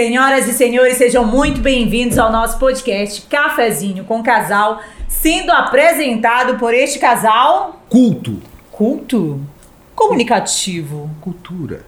Senhoras e senhores, sejam muito bem-vindos ao nosso podcast Cafezinho com Casal, sendo apresentado por este casal Culto. culto, comunicativo. Cultura.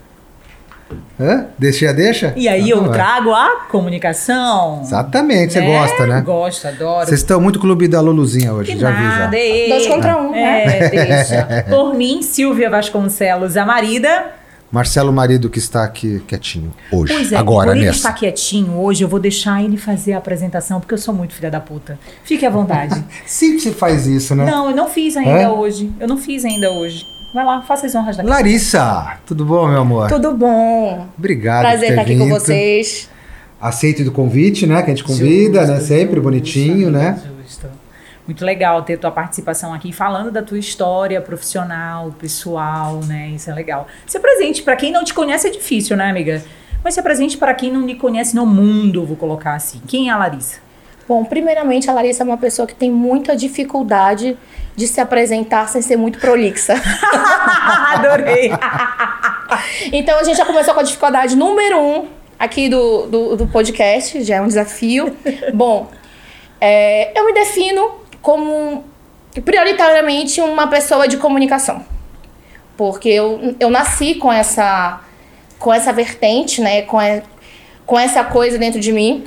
Hã? Deixa, deixa? E aí Ah, eu trago a comunicação. Exatamente, você gosta, né? Gosto, adoro. Vocês estão muito clube da Luluzinha hoje, Que já vi já. nada, ei. Dois contra um, né? É, deixa. Por mim, Silvia Vasconcelos, a marida. Marcelo Marido que está aqui quietinho hoje, Pois é, agora por ele nessa. estar quietinho hoje, eu vou deixar ele fazer a apresentação, porque eu sou muito filha da puta. Fique à vontade. Sempre você faz isso, né? Não, eu não fiz ainda É? hoje. Eu não fiz ainda hoje. Vai lá, faça as honras daqui. Larissa, tudo bom, meu amor? Tudo bom? Obrigado Prazer estar aqui vindo. com vocês. Aceito do convite, né? Que a gente convida, né? Sempre bonitinho, né? Justo. Muito legal ter tua participação aqui, falando da tua história profissional, pessoal, né? Isso é legal. Ser presente para quem não te conhece é difícil, né, amiga? Mas ser presente para quem não lhe conhece no mundo, vou colocar assim. Quem é a Larissa? Bom, primeiramente, a Larissa é uma pessoa que tem muita dificuldade de se apresentar sem ser muito prolixa. Adorei. Então, a gente já começou com a dificuldade número um aqui do, do, do podcast, já é um desafio. Bom, é, eu me defino como prioritariamente uma pessoa de comunicação. Porque eu, eu nasci com essa, com essa vertente, né? Com, a- com essa coisa dentro de mim.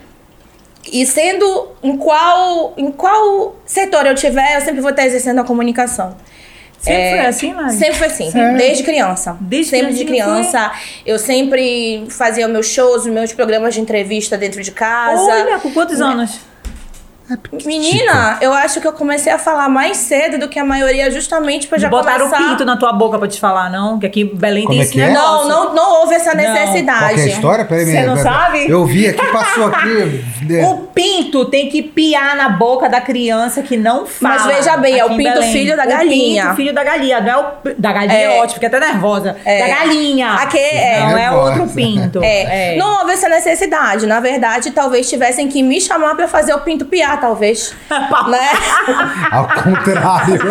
E sendo em qual, em qual setor eu tiver, eu sempre vou estar exercendo a comunicação. Sempre É, foi assim, Lari? Sempre foi assim, Sério? desde criança. Desde sempre de criança. Eu sempre fazia meus shows, meus programas de entrevista dentro de casa. Olha, com quantos anos? Menina, eu acho que eu comecei a falar mais cedo do que a maioria, justamente pra já Botaram começar... o pinto na tua boca pra te falar, não? Que aqui em Belém Como tem é esse é? negócio. Não, não, não houve essa necessidade. Qual que é a história? Peraí, Você não sabe? Eu vi aqui, passou aqui. né? O pinto tem que piar na boca da criança que não fala. Mas veja bem, é o pinto Belém. filho da O galinha. pinto filho da galinha. Não é o, da galinha é, É. ótimo, fiquei até nervosa. É. Da galinha. Aqui é- Não, é Nervosa. outro pinto. É, não houve essa necessidade. Na verdade, talvez tivessem que me chamar pra fazer o pinto piar, talvez. né? Ao contrário.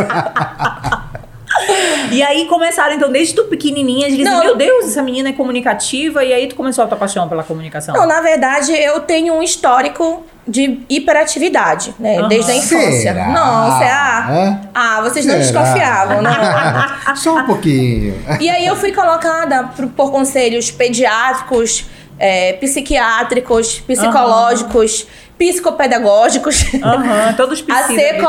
E aí começaram, então, desde tu pequenininha, eles diziam, Não. meu Deus, essa menina é comunicativa. E aí tu começou a tua paixão pela comunicação. Não, na verdade, eu tenho um histórico de hiperatividade, né? Aham. Desde a infância. Será? Não, será? Hã? Ah, vocês não Será? desconfiavam, né? Só um pouquinho. E aí eu fui colocada por, por conselhos pediátricos, é, psiquiátricos, psicológicos, psicopedagógicos. Aham, todos a ser,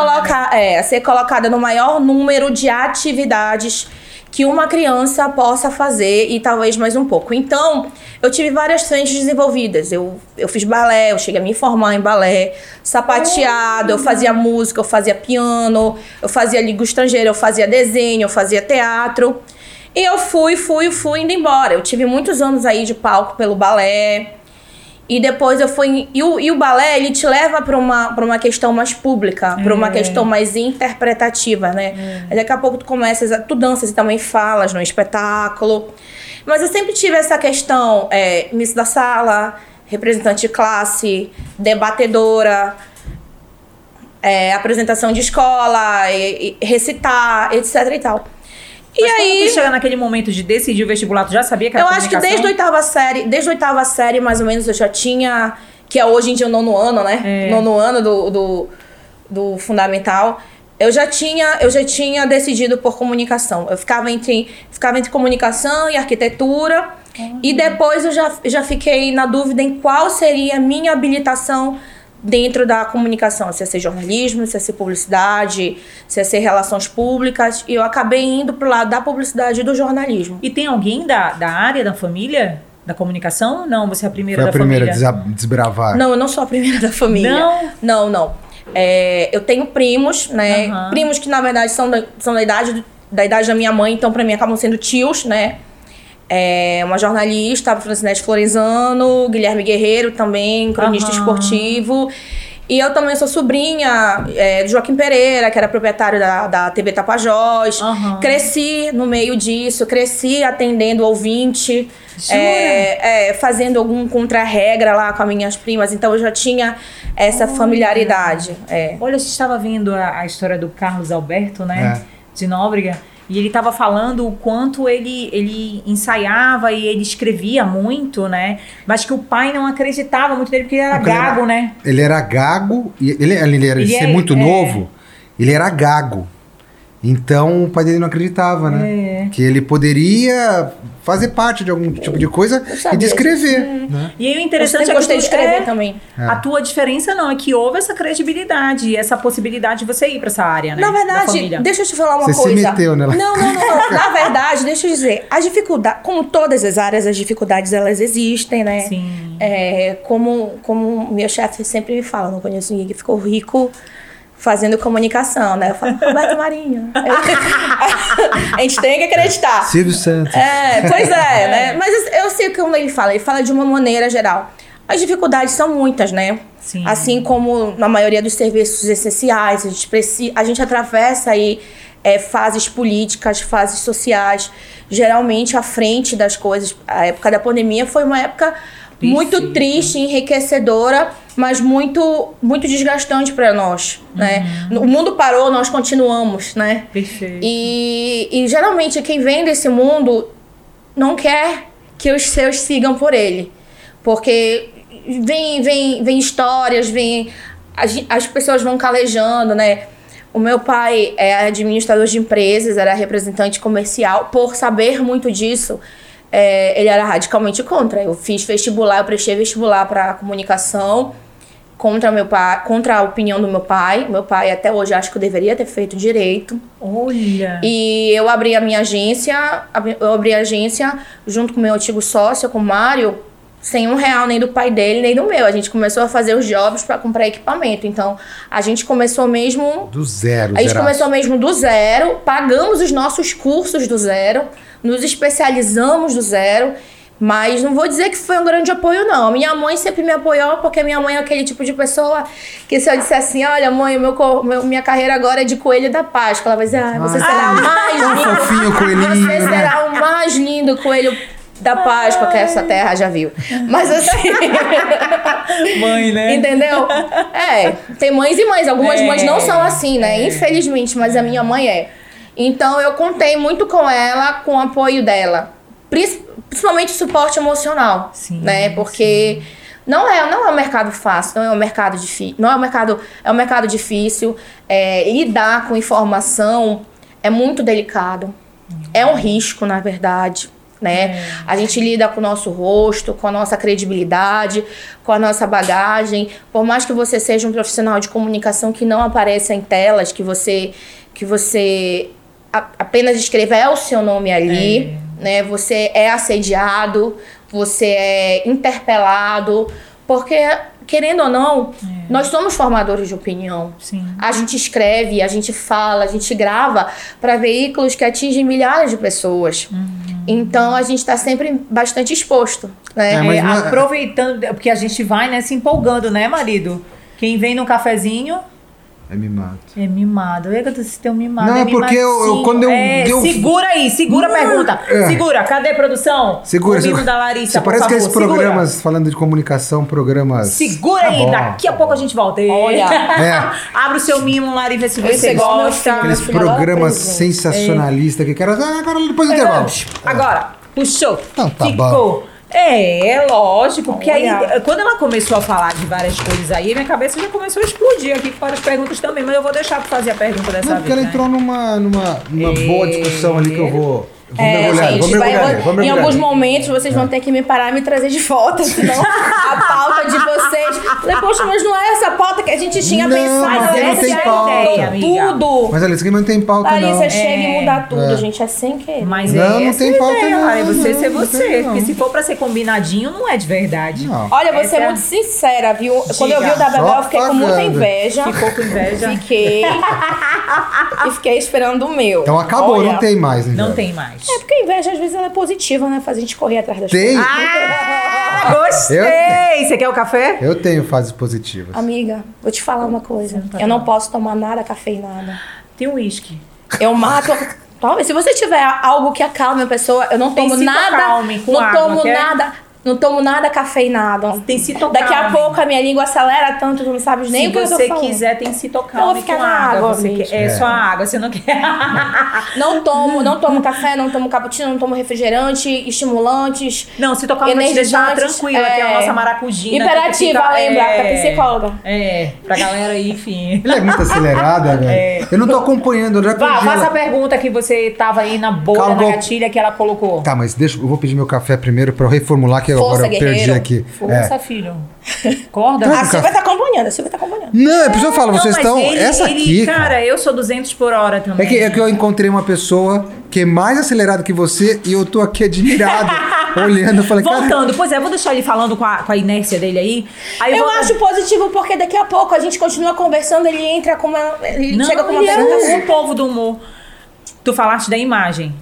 é, a ser colocada no maior número de atividades que uma criança possa fazer e talvez mais um pouco. Então, eu tive várias frentes desenvolvidas. Eu, eu fiz balé, eu cheguei a me formar em balé, sapateado, eu fazia música, eu fazia piano, eu fazia língua estrangeira, eu fazia desenho, eu fazia teatro. E eu fui, fui, fui indo embora. Eu tive muitos anos aí de palco pelo balé. E depois eu fui. E o, e o balé, ele te leva para uma, pra uma questão mais pública, para uma É. questão mais interpretativa, né? Aí daqui a pouco tu começas, a, tu danças e também falas no espetáculo. Mas eu sempre tive essa questão, é, miss da sala, representante de classe, debatedora, é, apresentação de escola, e- e recitar, etc e tal. E Mas aí. quando chega naquele momento de decidir o vestibular, tu já sabia que era Eu acho que desde a oitava série, desde a oitava série, mais ou menos, eu já tinha. Que é hoje em dia o nono ano, né? É. Nono ano do, do, do fundamental. Eu já tinha, eu já tinha decidido por comunicação. Eu ficava entre, ficava entre comunicação e arquitetura. E depois eu já, já fiquei na dúvida em qual seria a minha habilitação dentro da comunicação. Se ia ser jornalismo, se ia ser publicidade, se ia ser relações públicas. E eu acabei indo pro lado da publicidade e do jornalismo. E tem alguém da, da área da família? Da comunicação? Não, você é a primeira Foi a da primeira a família. desa- desbravar. Não, eu não sou a primeira da família. Não? Não, não. É, eu tenho primos, né? Aham. Primos que, na verdade, são da, são da, idade, da idade da minha mãe, então, pra mim, acabam sendo tios, né? É, uma jornalista, a Francinete Florenzano, Guilherme Guerreiro também, cronista Aham. esportivo. E eu também sou sobrinha é, do Joaquim Pereira, que era proprietário da, da TV Tapajós. Aham. Cresci no meio disso, cresci atendendo ouvinte, é, é, fazendo algum contra-regra lá com as minhas primas. Então eu já tinha essa familiaridade. É. Olha, a gente estava vendo a, a história do Carlos Alberto, né? É. De Nóbrega. E ele estava falando o quanto ele, ele ensaiava e ele escrevia muito, né? Mas que o pai não acreditava muito nele porque ele era Porque ele era- gago, né? Ele era gago, e ele, ele era de Ele ser é- muito é. novo, ele era gago. Então o pai dele não acreditava, né? É. Que ele poderia fazer parte de algum tipo de coisa Eu e sabia de escrever. É. Né? E aí o Eu interessante sempre é que gostei de escrever é, também. É. A tua diferença não é que houve essa credibilidade e essa possibilidade de você ir pra essa área, né? Na da verdade, deixa eu te falar uma Você se coisa. meteu nela. Não, não, não. Na verdade, deixa eu dizer, as dificuldades, como todas as áreas, as dificuldades elas existem, né? Sim. É, como, como meu chefe sempre me fala, não conheço ninguém que ficou rico fazendo comunicação, né? Eu falo, Roberto Marinho. a gente tem que acreditar. Silvio Santos. É, pois é, né? Mas eu sei o que ele fala, ele fala de uma maneira geral. As dificuldades são muitas, né? Sim. Assim como na maioria dos serviços essenciais, a gente, precisa, a gente atravessa aí é, fases políticas, fases sociais, geralmente à frente das coisas. A época da pandemia foi uma época muito triste, enriquecedora, mas muito muito desgastante para nós, né? O mundo parou, nós continuamos, né? Perfeito. E, e geralmente quem vem desse mundo não quer que os seus sigam por ele. Porque vem, vem, vem histórias, vem. As, as pessoas vão calejando, né? O meu pai é administrador de empresas, era representante comercial. Por saber muito disso, é, ele era radicalmente contra. Eu fiz vestibular, eu prestei vestibular para comunicação contra meu pai, contra a opinião do meu pai. Meu pai até hoje acho que eu deveria ter feito direito. Olha. E eu abri a minha agência, eu abri a agência junto com meu antigo sócio, com o Mário, sem um real nem do pai dele, nem do meu. A gente começou a fazer os jobs para comprar equipamento. Então, a gente começou mesmo Do zero, a gente zeraço. começou mesmo do zero, pagamos os nossos cursos do zero, nos especializamos do zero, mas não vou dizer que foi um grande apoio, não. Minha mãe sempre me apoiou, porque minha mãe é aquele tipo de pessoa que se eu disser assim, olha mãe, meu, meu- minha carreira agora é de coelho da Páscoa, ela vai dizer, ah, você Ai, será o mais lindo, fofinho coelhinho, você né? será o mais lindo coelho da Páscoa que essa terra já viu. Mas assim... Mãe, né? Entendeu? É, tem mães e mães. Algumas É, mães não são assim, né? é. Infelizmente, mas a minha mãe é. Então eu contei muito com ela, com o apoio dela. Principalmente o suporte emocional. Sim, né? Porque não é, não é um mercado fácil, não é um mercado difícil. Não é um mercado, é um mercado difícil. É, lidar com informação é muito delicado. É um risco, na verdade. Né? A gente lida com o nosso rosto, com a nossa credibilidade, com a nossa bagagem. Por mais que você seja um profissional de comunicação que não apareça em telas, que você que você a- apenas escreva é o seu nome ali, né? Você é assediado, você é interpelado, porque querendo ou não, nós somos formadores de opinião. Sim. A gente escreve, a gente fala, a gente grava para veículos que atingem milhares de pessoas. Então a gente está sempre bastante exposto, né? É, mas É, não é- aproveitando, porque a gente vai, né, se empolgando, né, marido? Quem vem num cafezinho É mimado. é mimado. É que você tem um mimado. Não, é porque eu- eu- quando eu- É, eu- Segura aí, segura a pergunta. é. Segura, cadê a produção? Segura, o mimo segura. da Larissa, Você por parece que favor, esses programas, falando de comunicação, programas. Segura Tá aí, bom. daqui a pouco a gente volta. Olha. É. Abre o seu mimo, Lari, vê se você é gosta. Aqueles adora programas sensacionalistas que quero. Ah, agora depois do intervalo. Agora, puxou. Então tá ficou. É, é lógico, porque aí, Olha. quando ela começou a falar de várias coisas aí, minha cabeça já começou a explodir aqui com várias perguntas também, mas eu vou deixar pra fazer a pergunta dessa Não, porque vez. ela né? entrou numa, numa, numa boa discussão ali que eu vou. Vou É, mergulhar, gente, vai- mergulhar, nele, vou em alguns momentos vocês vão ter que me parar e me trazer de volta, senão a pauta de vocês. Falei, poxa, mas não é essa pauta que a gente tinha Não, pensado. mas não essa tem é a ideia, amiga. Tudo. Mas Alice, que não tem pauta, não. você chega e É. muda tudo, É. gente, é sem querer. Mas Não, é não tem pauta ideia, não, Lari, você não, ser não você. Porque se for pra ser combinadinho, não é de verdade. Não. Olha, vou Essa ser é muito sincera, viu? Quando eu vi Diga. o da Bebel, eu fiquei com muita inveja. Ficou com inveja? Fiquei. e fiquei esperando o meu. Então acabou, não tem mais. né, Não tem mais. É porque a inveja, às vezes, ela é positiva, né? Faz a gente correr atrás das Tem? coisas. Ah, gostei! Eu- Você quer o café? Eu tenho fases positivas. Amiga, vou te falar uma coisa. Não tá eu não falando. posso tomar nada cafeinada. Tem um uísque. Eu mato. Talvez, se você tiver algo que acalme a pessoa, eu não tomo nada. acalme com não água, tomo quer? nada. Não tomo nada cafeinado. Tem se tocar. Daqui a pouco a minha língua acelera tanto, tu não sabes nem Se o que eu tô você falando. quiser, tem que se tocar Então, homem fica com na água. água você quer- é, É. só água, você não quer. Não tomo, não tomo café, não tomo cappuccino, não tomo refrigerante, estimulantes. Não, se tocar vai te deixar tranquila, que é a é. nossa maracujina. que Hiperativa, fica- lembra? é, Da psicóloga. É, pra galera aí, enfim. Ela é muito acelerada, velho. Eu não tô acompanhando, eu já Vá, faça a pergunta que você tava aí na bolha, Calma, na gatilha que ela colocou. Tá, mas deixa, eu vou pedir meu café primeiro pra eu reformular, que Força, agora eu perdi guerreiro. aqui. Força, É. filho. Acorda. A Silvia tá acompanhando, a Silvia tá acompanhando. Não, é por isso eu falo, Não, vocês estão. ele- Essa ele- aqui. Cara, eu sou 200 por hora também. É que, é que eu encontrei uma pessoa que é mais acelerada que você e eu tô aqui admirado, olhando. Eu falei, cara, Voltando, pois é, vou deixar ele falando com a, com a inércia dele aí. aí Eu vou- acho positivo porque daqui a pouco a gente continua conversando, ele entra com uma. Ele Não, chega com uma é pergunta. um povo do humor. Tu falaste da imagem,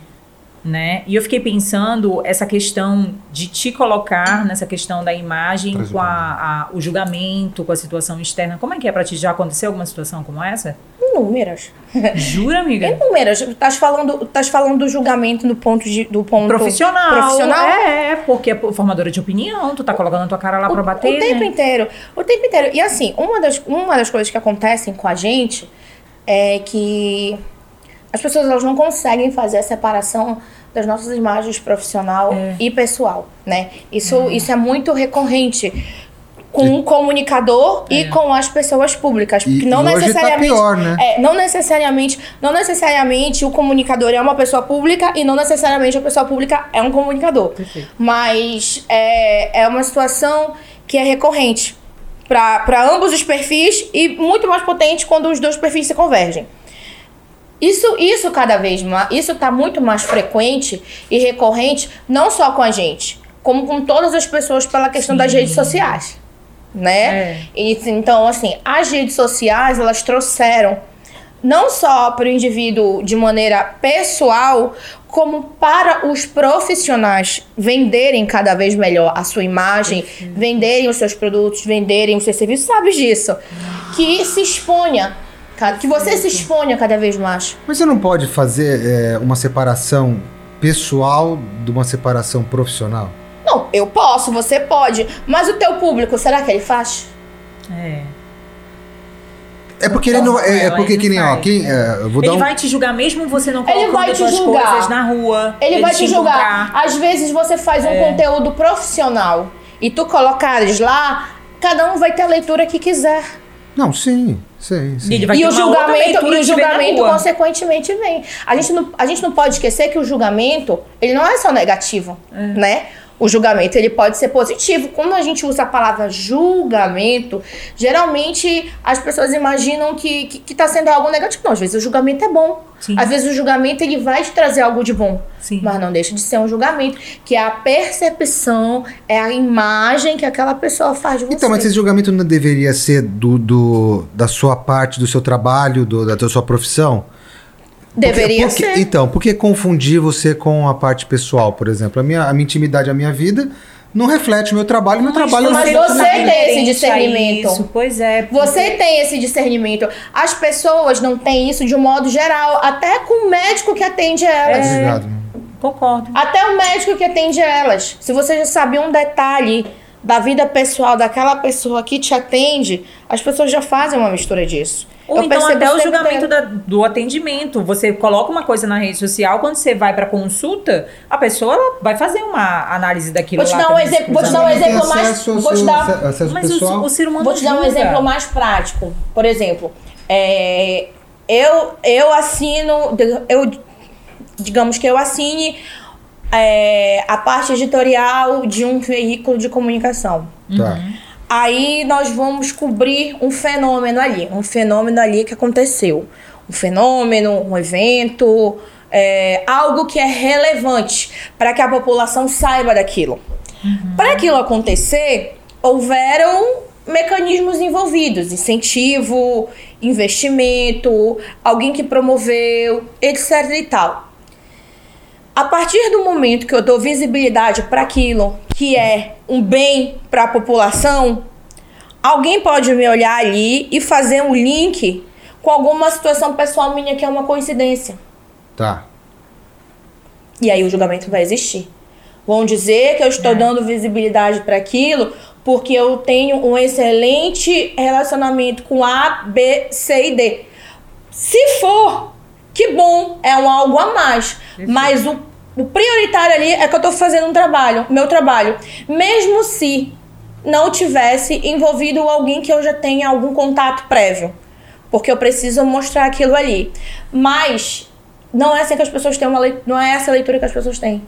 né? E eu fiquei pensando essa questão de te colocar nessa questão da imagem o com a, a- o julgamento, com a situação externa. Como é que é pra ti? Já aconteceu alguma situação como essa? Números. Jura, amiga? Números. Estás falando, tás falando do julgamento do ponto de, do ponto Profissional. profissional? É, porque é formadora de opinião, tu tá colocando a tua cara lá pra o, bater. o tempo né? inteiro. O tempo inteiro. E assim, uma das, uma das coisas que acontecem com a gente é que as pessoas elas não conseguem fazer a separação das nossas imagens profissional É. e pessoal, né? Isso, isso é muito recorrente com o comunicador e com as pessoas públicas, E- porque não e hoje tá necessariamente pior, né? é, não necessariamente, não necessariamente o comunicador é uma pessoa pública e não necessariamente a pessoa pública é um comunicador. Perfeito. Mas é, é uma situação que é recorrente para ambos os perfis e muito mais potente quando os dois perfis se convergem. Isso, isso cada vez mais, isso está muito mais frequente e recorrente, não só com a gente, como com todas as pessoas pela questão das redes sociais, né? É. E, então, assim, as redes sociais, elas trouxeram não só para o indivíduo de maneira pessoal, como para os profissionais venderem cada vez melhor a sua imagem, venderem os seus produtos, venderem os seus serviços, sabes disso? Que se exponha, que você se exponha cada vez mais. mas você não pode fazer é, uma separação pessoal de uma separação profissional? Não, eu posso, você pode, mas o teu público, será que ele faz? É. É porque ele não. É, é Ela porque que nem, ó, quem. é, vou dar Ele um. vai te julgar mesmo você não Ele colocando vai as te julgar. coisas na rua. Ele, vai te julgar. encontrar. Às vezes você faz um É. conteúdo profissional e tu colocares lá, cada um vai ter a leitura que quiser. Não, sim, sim, sim. E o julgamento, e o julgamento consequentemente vem. A gente, não, a gente não pode esquecer que o julgamento, ele não é só negativo, É. né? O julgamento, ele pode ser positivo. Quando a gente usa a palavra julgamento, geralmente as pessoas imaginam que, que, que tá sendo algo negativo. Não, às vezes o julgamento é bom. Sim. Às vezes o julgamento, ele vai te trazer algo de bom. Sim. Mas não deixa de ser um julgamento, que é a percepção, é a imagem que aquela pessoa faz de você. Então, mas esse julgamento não deveria ser do, do- da sua parte, do seu trabalho, do- da sua profissão? Porque- Deveria porque- ser. Então, por que confundir você com a parte pessoal, por exemplo? A minha, a minha intimidade, a minha vida, não reflete o meu trabalho. Meu trabalho mas não você tem esse discernimento. Isso, pois é. Você tem esse discernimento. As pessoas não têm isso de um modo geral, até com o médico que atende elas. Obrigado. Concordo. Até o médico que atende elas. Se você já sabe um detalhe da vida pessoal daquela pessoa que te atende, as pessoas já fazem uma mistura disso. Ou Eu então até o julgamento da- do atendimento. Você coloca uma coisa na rede social, quando você vai pra consulta, a pessoa vai fazer uma análise daquilo Vou te dar um exemplo- vou te dar um exemplo mais- vou te dar- Mas o, o ser humano Vou te dar um julga. exemplo mais prático. Por exemplo, é, eu, eu assino, eu, digamos que eu assine é, a parte editorial de um veículo de comunicação. Tá. Uhum. Aí nós vamos cobrir um fenômeno ali, um fenômeno ali que aconteceu. Um fenômeno, um evento, é, algo que é relevante para que a população saiba daquilo. Para aquilo acontecer, houveram mecanismos envolvidos, incentivo, investimento, alguém que promoveu, etc e tal. A partir do momento que eu dou visibilidade para aquilo que é um bem para a população, alguém pode me olhar ali e fazer um link com alguma situação pessoal minha que é uma coincidência. Tá. E aí o julgamento vai existir. Vão dizer que eu estou dando visibilidade para aquilo porque eu tenho um excelente relacionamento com A, B, C e D. Se for, que bom, é um algo a mais. Mas o, o prioritário ali é que eu estou fazendo um trabalho, meu trabalho. Mesmo se não tivesse envolvido alguém que eu já tenha algum contato prévio. Porque eu preciso mostrar aquilo ali. Mas não é assim que as pessoas têm uma leitura, não é essa leitura que as pessoas têm.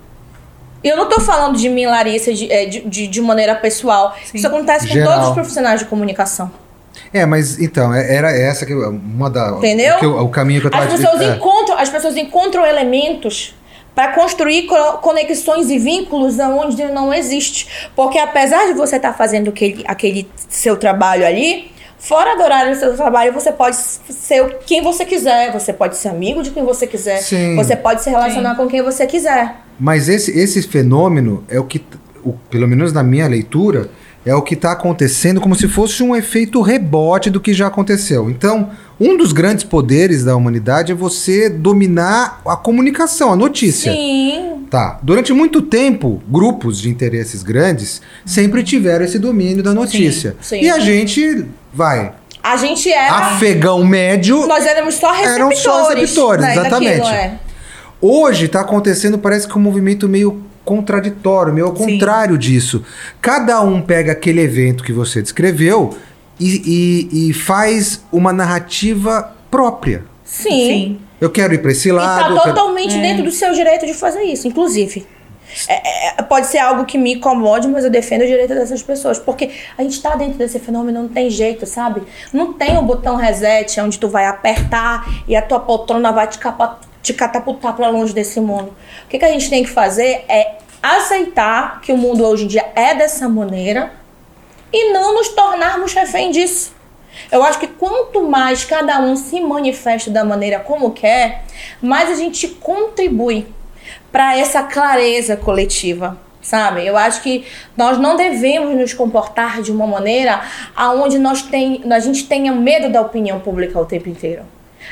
Eu não tô falando de mim, Larissa, de, é, de, de, de maneira pessoal. Sim. Isso acontece com Geral. todos os profissionais de comunicação. É, mas então, é- era essa que eu- uma da. Entendeu? O, eu- o caminho que eu tava As pessoas, dizendo- é. encontram, as pessoas encontram elementos para construir co- conexões e vínculos onde não existe. Porque apesar de você estar fazendo aquele, aquele seu trabalho ali, fora do horário do seu trabalho, você pode ser quem você quiser. Você pode ser amigo de quem você quiser. Sim. Você pode se relacionar com quem você quiser. Mas esse, esse fenômeno é o que, o- pelo menos na minha leitura, é o que está acontecendo como se fosse um efeito rebote do que já aconteceu. Então, um dos grandes poderes da humanidade é você dominar a comunicação, a notícia. Sim. Tá. Durante muito tempo, grupos de interesses grandes sempre tiveram esse domínio da notícia. sim. E a gente vai. A gente era. Afegão médio. Nós éramos só Eram receptores. só receptores, né, exatamente. é. Hoje está acontecendo, parece que um movimento meio contraditório, meio ao Sim. contrário disso. Cada um pega aquele evento que você descreveu e, e- e faz uma narrativa própria. Sim. Eu quero ir para esse E lado. tá eu quero- totalmente dentro do seu direito de fazer isso, inclusive. É- é- pode ser algo que me incomode, mas eu defendo o direito dessas pessoas. Porque a gente tá dentro desse fenômeno, não tem jeito, sabe? Não tem o botão reset onde tu vai apertar e a tua poltrona vai te, capa- te catapultar pra longe desse mundo. O que, que a gente tem que fazer é aceitar que o mundo hoje em dia é dessa maneira e não nos tornarmos refém disso. Eu acho que quanto mais cada um se manifesta da maneira como quer, mais a gente contribui para essa clareza coletiva, sabe? Eu acho que nós não devemos nos comportar de uma maneira aonde nós tem, a gente tenha medo da opinião pública o tempo inteiro.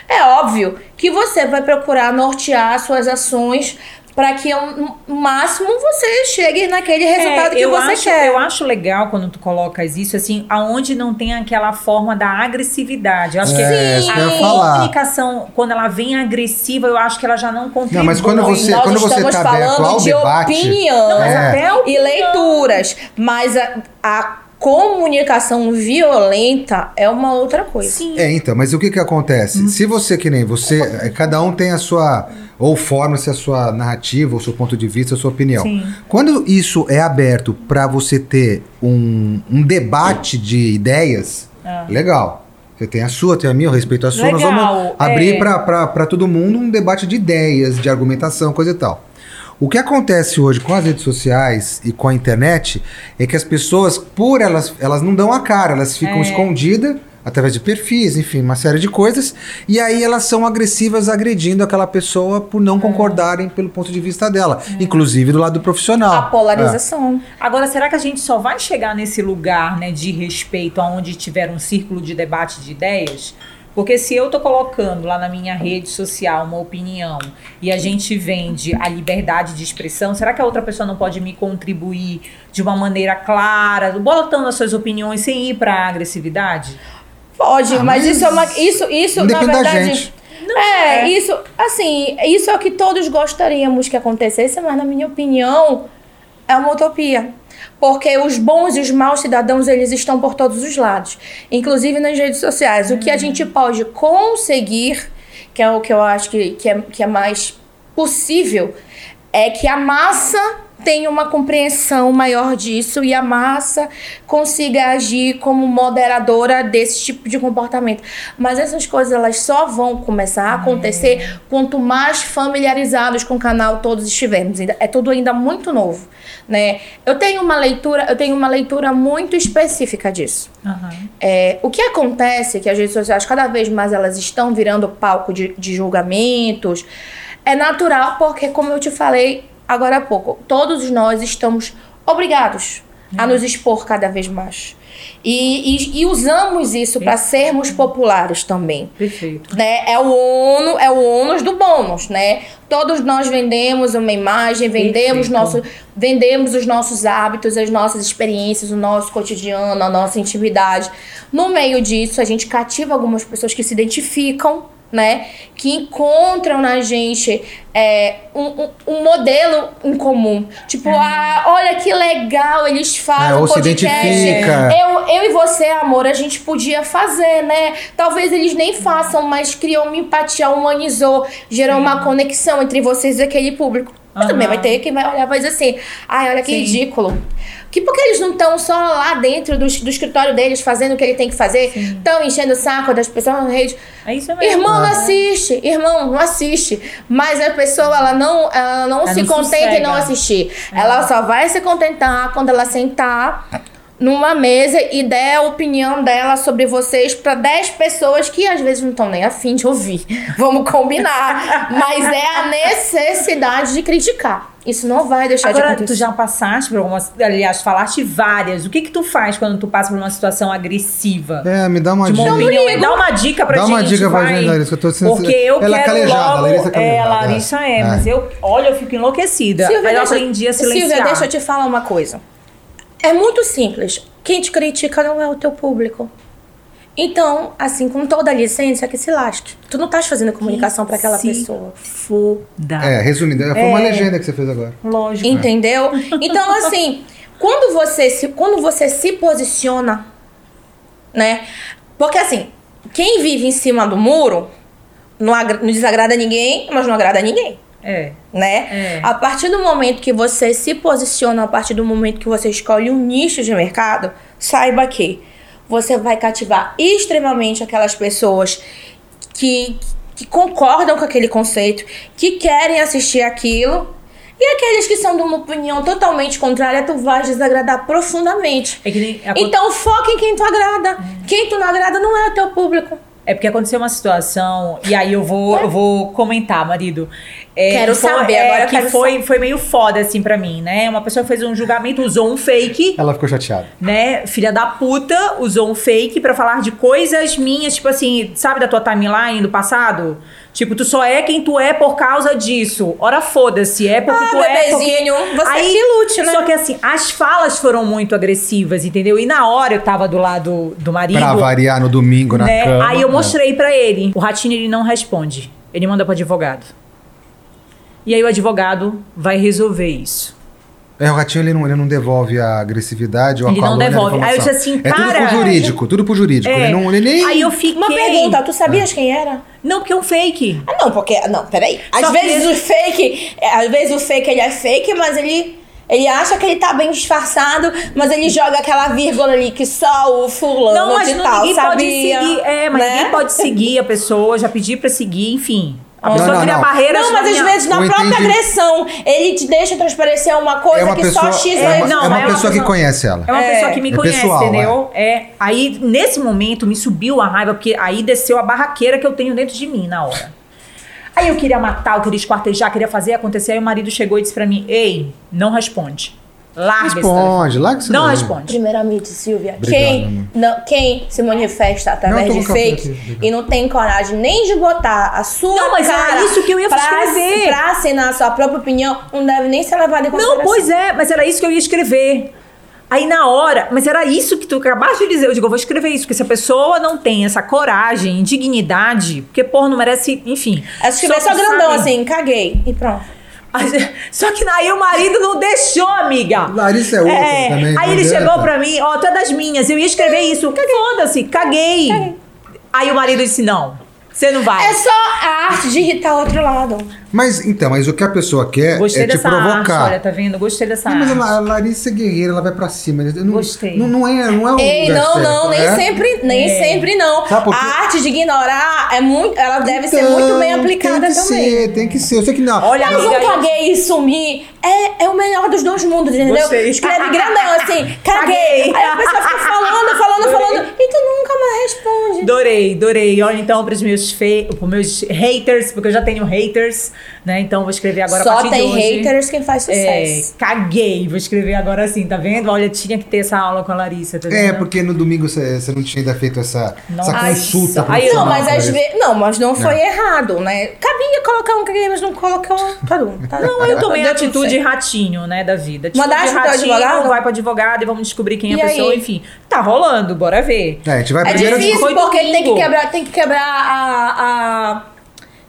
É óbvio que você vai procurar nortear suas ações para que ao máximo você chegue naquele resultado É, que você acho, quer. Eu acho legal quando tu colocas isso, assim, aonde não tem aquela forma da agressividade. Eu acho que É, que a comunicação, quando ela vem agressiva, eu acho que ela já não contribui. Não, mas quando você- Nós quando você estamos tá aberto falando ao de debate- opinião Não, mas É. e leituras, mas a, a comunicação violenta é uma outra coisa. Sim. É, então, mas o que que acontece? Se você, que nem você, é, cada um tem a sua, ou forma-se a sua narrativa, o seu ponto de vista, a sua opinião. Sim. Quando isso é aberto para você ter um, um debate de ideias, legal. Você tem a sua, tem a minha, eu respeito a sua. Nós Legal, vamos abrir é. para todo mundo um debate de ideias, de argumentação, coisa e tal. O que acontece hoje com as redes sociais e com a internet é que as pessoas, por elas, elas não dão a cara, elas ficam É. escondidas através de perfis, enfim, uma série de coisas, e aí elas são agressivas agredindo aquela pessoa por É. não concordarem pelo ponto de vista dela, inclusive do lado profissional. A polarização. Agora, será que a gente só vai chegar nesse lugar né, de respeito aonde tiver um círculo de debate de ideias? Porque se eu tô colocando lá na minha rede social uma opinião e a gente vende a liberdade de expressão, será que a outra pessoa não pode me contribuir de uma maneira clara, botando as suas opiniões sem ir para agressividade? Pode, Ah, mas, mas isso é uma. Isso, isso na verdade. é, é. isso, assim, isso é o que todos gostaríamos que acontecesse, mas na minha opinião, é uma utopia. Porque os bons e os maus cidadãos, eles estão por todos os lados. Inclusive nas redes sociais. O que a gente pode conseguir, que é o que eu acho que, que, é, que é mais possível, é que a massa tenha uma compreensão maior disso e a massa consiga agir como moderadora desse tipo de comportamento. Mas essas coisas elas só vão começar a acontecer quanto mais familiarizados com o canal todos estivermos. É tudo ainda muito novo, né? Eu tenho uma leitura, eu tenho uma leitura muito específica disso. Aham. É, o que acontece é que as redes sociais, cada vez mais, elas estão virando palco de, de julgamentos. É natural, porque, como eu te falei agora há pouco, todos nós estamos obrigados a nos expor cada vez mais. E, e- e usamos isso para sermos populares também Perfeito. né? É o ônus, é o ônus do bônus, né? Todos nós vendemos uma imagem, vendemos, Perfeito. nosso, vendemos os nossos hábitos, as nossas experiências, o nosso cotidiano, a nossa intimidade. No meio disso, a gente cativa algumas pessoas que se identificam, né? Que encontram na gente é, um, um- um modelo em comum. Tipo, ah, olha que legal, eles fazem É, ou se podcast. identifica. Eu, eu e você, amor, a gente podia fazer, né? Talvez eles nem façam, mas criou uma empatia, humanizou, gerou uma conexão entre vocês e aquele público. Mas também Aham. vai ter quem vai olhar e vai dizer assim: ai, olha que Sim. ridículo. Que porque eles não estão só lá dentro do, do escritório deles fazendo o que ele tem que fazer, estão enchendo o saco das pessoas na rede. É isso mesmo. Irmão, não né? assiste. Irmão, não assiste. Mas a pessoa, ela não, ela não Ela se não contenta em sossega. não assistir. Ela só vai se contentar quando ela sentar numa mesa e der a opinião dela sobre vocês pra 10 pessoas que às vezes não estão nem afim de ouvir. Vamos combinar. Mas é a necessidade de criticar. Isso não vai deixar de Agora, acontecer. tu já passaste por algumas. Aliás, falaste várias. O que que tu faz quando tu passa por uma situação agressiva? É, me dá uma De dica. opinião. Dá uma dica pra Dá gente. uma dica pra vai. gente, Larissa, que eu tô sendo- Porque eu Ela é quero calejada, logo... Larissa é é, calejada, a Larissa é, é. mas eu... Olha, eu fico enlouquecida. Aí eu deixa- aprendi a silenciar. Silvia, deixa eu te falar uma coisa. É muito simples. Quem te critica não é o teu público. Então, assim, com toda a licença, que se lasque. Tu não estás fazendo comunicação para aquela Se pessoa. Foda. É, resumindo, foi uma É. legenda que você fez agora. Lógico. Entendeu? Então, assim, quando você se, quando você se posiciona, né? Porque assim, quem vive em cima do muro não, agra- não desagrada ninguém, mas não agrada ninguém. É. né? É. A partir do momento que você se posiciona, a partir do momento que você escolhe um nicho de mercado, saiba que você vai cativar extremamente aquelas pessoas que, que concordam com aquele conceito, que querem assistir aquilo. E aqueles que são de uma opinião totalmente contrária, tu vai desagradar profundamente. É nem- Então foca em quem tu agrada. Quem tu não agrada não é o teu público. É porque aconteceu uma situação, e aí eu vou, eu vou comentar, marido. É, Quero que foi- saber, é, agora que quero foi, foi meio foda, assim, pra mim, né? Uma pessoa fez um julgamento, usou um fake, Ela ficou chateada. né? Filha da puta, usou um fake pra falar de coisas minhas, tipo assim, sabe da tua timeline do passado? Tipo, tu só é quem tu é por causa disso. Ora, foda-se, é porque Ah, tu é. Porque... bebezinho, você que lute, né? Só que assim, as falas foram muito agressivas, entendeu? E na hora eu tava do lado do marido. Pra variar no domingo na né? cama. Aí eu mostrei pra ele. O Ratinho ele não responde. Ele manda pro advogado. E aí o advogado vai resolver isso. É, o ratinho ele não, ele não devolve a agressividade ou a Ele não calúnia, a devolve. Aí eu disse assim, É tudo pro jurídico, tudo pro jurídico. É. Ele não, ele nem... Aí eu fiquei. Uma pergunta, tu sabias quem era? Não, porque é um fake. Ah, não, porque. Não, peraí. Às Só vezes que- o fake. é, Às vezes o fake ele é fake, mas ele. Ele acha que ele tá bem disfarçado, mas ele joga aquela vírgula ali que só o fulano Não, mas de não, tal ninguém sabia. pode seguir. É, mas né? ninguém pode seguir a pessoa, já pedi pra seguir, enfim. A pessoa não, cria não. barreiras. Não, mas às vezes na Eu própria entendi. agressão, ele te deixa transparecer uma coisa É uma que pessoa, só X é uma, vezes. Não, é uma mas é uma pessoa que conhece ela. É uma É. pessoa que me É conhece, pessoal, entendeu? É. Aí, nesse momento, me subiu a raiva, porque aí desceu a barraqueira que eu tenho dentro de mim na hora. Aí eu queria matar, eu queria esquartejar, queria fazer acontecer. Aí o marido chegou e disse pra mim: Ei, não responde. Larga esse telefone." Responde, larga isso Não responde. Primeiramente, Silvia, Obrigado, quem, amor. não, quem se manifesta através de fake aqui, e não tem coragem nem de botar a sua Não, mas era cara isso que eu ia pra, escrever. pra assinar a sua própria opinião, não deve nem ser levado em consideração. Não, pois é, mas era isso que eu ia escrever. Aí na hora, mas era isso que tu acabaste de dizer. Eu digo, eu vou escrever isso, porque se a pessoa não tem essa coragem, dignidade, porque, porra, não merece, enfim. É escrever só tu grandão sabe- assim, caguei. E pronto. Só que aí o marido não deixou, amiga. Larissa é outra também, não Aí ele adianta. chegou pra mim, ó, tu é das minhas, eu ia escrever isso. Foda-se, caguei. Aí o marido disse: não, você não vai. É só a arte de irritar o outro lado. Mas, então, mas o que a pessoa quer Gostei é te dessa arte, provocar. olha, tá vendo? Gostei dessa Não, mas arte. a La- a Larissa é guerreira, ela vai pra cima. Não, Gostei. Não, não é, não é o Ei, não, certo, não, nem é? sempre, nem É. sempre não. A arte de ignorar é muito, ela deve ser Então, muito bem aplicada tem que também. Ser, tem que ser. Eu sei que não. Olha, Mas amiga, um caguei e sumir é, é o melhor dos dois mundos, entendeu? Gostei. Escreve grandão assim, caguei. Caguei. Aí a pessoa fica falando, falando, falando, e tu nunca mais responde. Adorei, adorei. Olha, então, para os meus, fe... pros meus haters, porque eu já tenho haters, né? Então, vou escrever agora a Só partir tem de hoje. haters quem faz É, sucesso. caguei, vou escrever agora assim, tá vendo? Olha, tinha que ter essa aula com a Larissa, tá É, porque no domingo você não tinha ainda feito essa, Nossa. essa consulta. Ai, Não, mas pra às vezes. Não, mas não foi errado, né? Cabia colocar um caguei, mas não colocou. Tá bom. Tá, Não, eu tomei a atitude ratinho, né, da vida. Atitude Mandaste pro teu ratinho, advogado? vai pro advogado e vamos descobrir quem é a pessoa, aí? enfim. Tá rolando, bora ver. É, a gente vai É primeiro difícil Porque tem que quebrar, tem que quebrar a, a-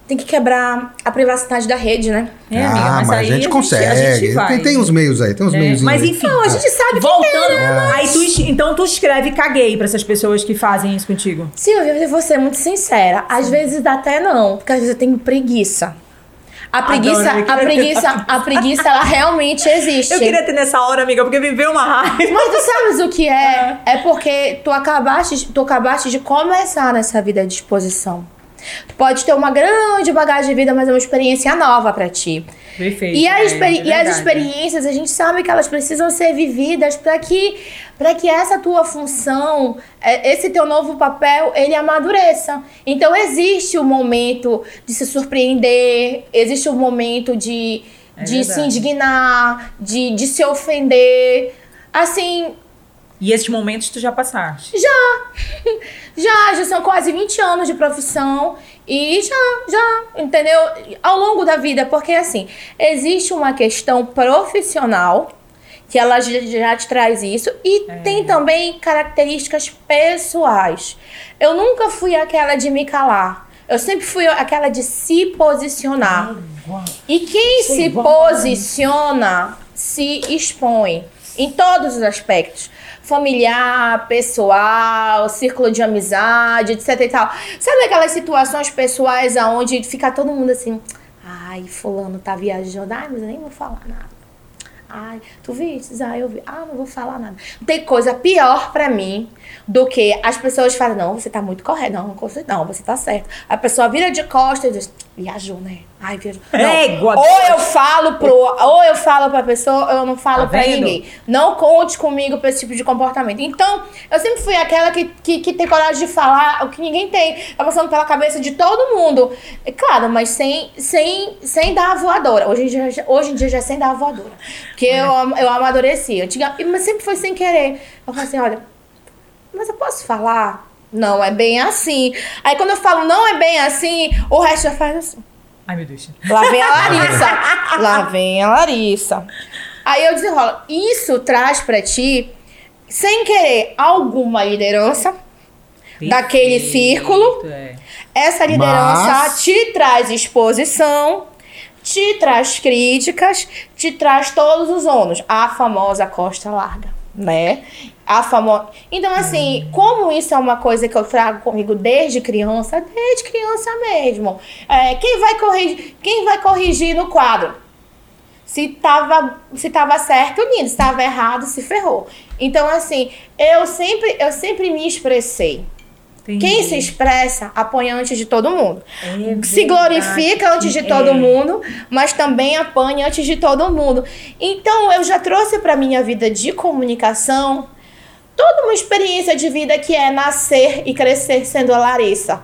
Tem que quebrar a privacidade da rede, né? É, amiga, ah, mas, mas, aí a gente consegue. A gente vai. tem, tem uns meios aí, tem uns É, meios. mas enfim. Não, a gente sabe que Voltando, tem, né? aí tu, então tu escreve caguei pra essas pessoas que fazem isso contigo. Silvia, eu vou ser muito sincera. Às vezes dá até não, porque às vezes eu tenho preguiça. A preguiça, Adoro, a preguiça, a preguiça, ela realmente existe. Eu queria ter nessa hora, amiga, porque me veio uma raiva. Mas tu sabes o que é? É porque tu acabaste, tu acabaste de começar nessa vida de exposição. Tu pode ter uma grande bagagem de vida, mas é uma experiência nova pra ti. Perfeito. E, a é, experi- é e as experiências, a gente sabe que elas precisam ser vividas para que, pra que essa tua função, é, esse teu novo papel, ele amadureça. Então, existe o momento de se surpreender, existe o momento de, É de se indignar, de, de se ofender. Assim, E esses momentos tu já passaste. já, já são quase 20 anos de profissão e já, já, entendeu? Ao longo da vida, porque assim, existe uma questão profissional que ela já, já te traz isso e tem também características pessoais. Eu nunca fui aquela de me calar. Eu sempre fui aquela de se posicionar. E quem se posiciona se expõe em todos os aspectos. Familiar, pessoal, círculo de amizade, etc e tal. Sabe aquelas situações pessoais aonde fica todo mundo assim, ai, fulano tá viajando, ai, mas eu nem vou falar nada. Ai, tu viste? Ah, eu vi. Ah, não vou falar nada. Não tem coisa pior pra mim do que as pessoas falam, não, você tá muito correto. Não, você, não, você tá certo. A pessoa vira de costas e diz, viajou, né? Ai, viajou. Não. Égua, ou Deus. eu falo pro, ou eu falo pra pessoa, ou eu não falo Tá pra vendo? ninguém. Não conte comigo pra esse tipo de comportamento. Então, eu sempre fui aquela que, que, que tem coragem de falar o que ninguém tem. Tá passando pela cabeça de todo mundo. É claro, mas sem, sem, sem dar a voadora. Hoje em dia, já- hoje em dia já é sem dar a voadora. Porque eu, eu amadureci. Antiga, mas sempre foi sem querer. Eu falei assim, olha, mas eu posso falar? Não é bem assim. Aí quando eu falo não é bem assim, o resto já faz assim. Ai, meu Deus. Lá vem a Larissa. Lá vem a Larissa. Aí eu desenrolo. Isso traz pra ti, sem querer, alguma liderança. Daquele Perfeito, círculo. é. Essa liderança Mas- te traz exposição, te traz críticas, te traz todos os ônus. A famosa costa larga, né? A famosa. Então, assim, como isso é uma coisa que eu trago comigo desde criança, desde criança mesmo. É, quem, vai corrigir, quem vai corrigir no quadro? Se tava, se tava certo, lindo. Se tava errado, se ferrou. Então, assim, eu sempre, eu sempre me expressei. Entendi. Quem se expressa apanha antes de todo mundo. É se glorifica antes de todo é. mundo, mas também apanha antes de todo mundo. Então eu já trouxe para minha vida de comunicação toda uma experiência de vida que é nascer e crescer sendo a Larissa.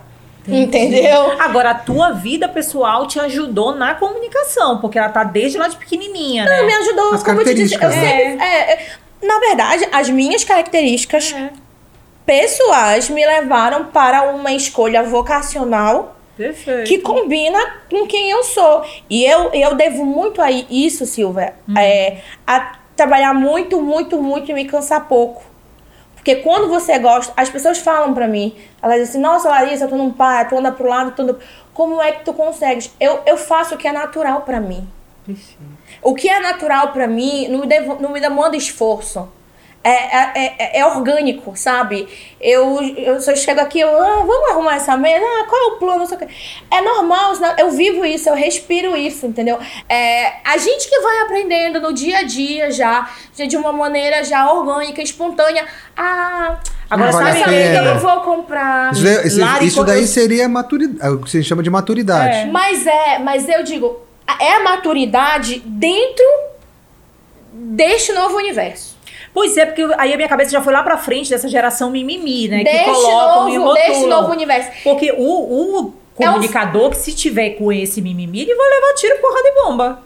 Entendeu? Agora, a tua vida pessoal te ajudou na comunicação, porque ela tá desde lá de pequenininha, né? Me ajudou, As como eu te disse, eu características, né? sempre, é, é, na verdade, as minhas características É. pessoais me levaram para uma escolha vocacional Perfeito. que combina com quem eu sou. E eu, eu devo muito a isso, Silvia, é, a trabalhar muito, muito, muito e me cansar pouco. Porque quando você gosta, as pessoas falam pra mim, elas dizem assim, nossa, Larissa, tu não para, tu anda pro lado, tu anda... Como é que tu consegues? Eu, eu faço o que é natural pra mim. Perfeito. O que é natural pra mim não me, devo- não me demanda esforço. É, é, é- é orgânico, sabe? Eu, eu só chego aqui, eu, ah, vamos arrumar essa mesa, ah, qual é o plano? É normal, eu vivo isso, eu respiro isso, entendeu? É, a gente que vai aprendendo no dia a dia já, de uma maneira já orgânica, espontânea. Ah, Agora, Não vale essa a amiga eu não vou comprar. Isso, Lari, isso quando daí eu- seria maturidade, o que se chama de maturidade. É. Mas é, mas eu digo, é a maturidade dentro deste novo universo. Pois é, porque aí a minha cabeça já foi lá pra frente dessa geração mimimi, né? que Deste colocam e novo, deste rotulam. novo universo. Porque o, o É um- comunicador que se tiver com esse mimimi, ele vai levar tiro, porra de bomba.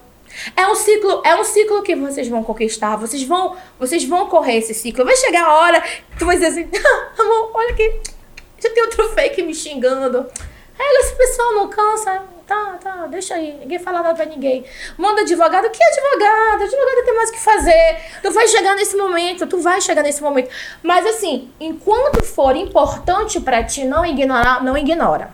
É um ciclo, é um ciclo que vocês vão conquistar. Vocês vão, vocês vão correr esse ciclo. Vai chegar a hora que tu vai dizer assim, "Ah, amor, olha aqui, já tem outro fake me xingando. É, esse pessoal não cansa. Tá, tá, deixa aí. Ninguém fala nada pra ninguém. Manda advogado. Que advogado? Advogado tem mais o que fazer. Tu vai chegar nesse momento, tu vai chegar nesse momento. Mas assim, enquanto for importante pra ti, não ignorar, não ignora.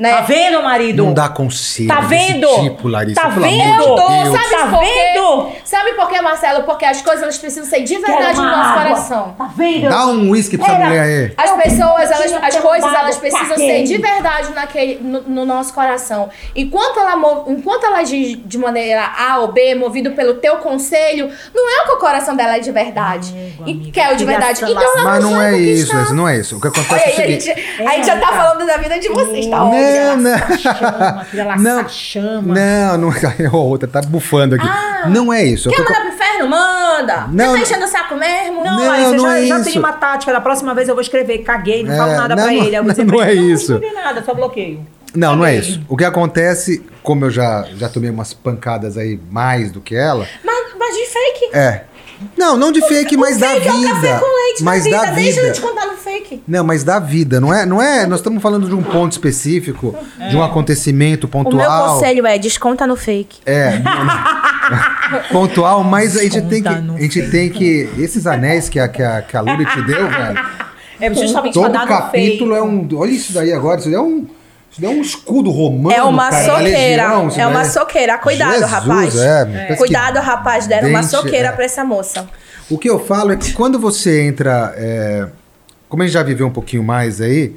Né? Tá vendo, marido? Não dá conselho Tá desse vendo? tipo, Larissa. Tá vendo? Eu tô, Deus. sabe Tá por quê? vendo? Sabe por quê, Marcelo? Porque as coisas elas precisam ser de verdade no nosso água. coração. Tá vendo? Dá um uísque pra essa mulher aí. As pessoas, elas, as coisas, elas precisam ser de verdade naquele, no, no nosso coração. Enquanto ela, enquanto ela agir de maneira A ou B, movido pelo teu conselho, não é o que o coração dela é de verdade. Amigo, e quer o de verdade. Então ela Mas não é isso, não é isso. O que acontece Olha é o aí, a gente, seguinte. a gente já tá falando da vida de vocês, tá óbvio. Não, não. Chama, laçar Não, chama. não, não. A outra tá bufando aqui. não é isso. Quer que mandar pro inferno? Manda. Não, Quer tá enchendo o saco mesmo? Não, Não, Larissa, não já, é já isso. tenho uma tática. Da próxima vez eu vou escrever. Caguei, não É, falo nada não, pra não, ele. Aí eu vou dizer não é isso. Não escrevi nada, só bloqueio. Não, não é isso. O que acontece, como eu já, já tomei umas pancadas aí mais do que ela, Mas, mas de fake. é. Não, não de fake, mas o da fake é o café vida. com leite Mas da da vida. Deixa eu vida. te contar no fake. Não, mas da vida, não é? Não é? Nós estamos falando de um ponto específico, de um acontecimento O meu pontual. conselho é desconta no fake. É, pontual, mas a gente tem que, Desconta a gente tem que esses anéis que a que a, que a Luli te deu, velho. É justamente pra Todo capítulo é um, olha isso daí agora, isso daí é um Isso daí é um escudo romano. É uma cara, da soqueira. legião, é uma daí. soqueira. Cuidado, Jesus, rapaz. é, que Cuidado, rapaz. Deram uma dente, soqueira é. pra essa moça. O que eu falo é que quando você entra. é, como a gente já viveu um pouquinho mais aí,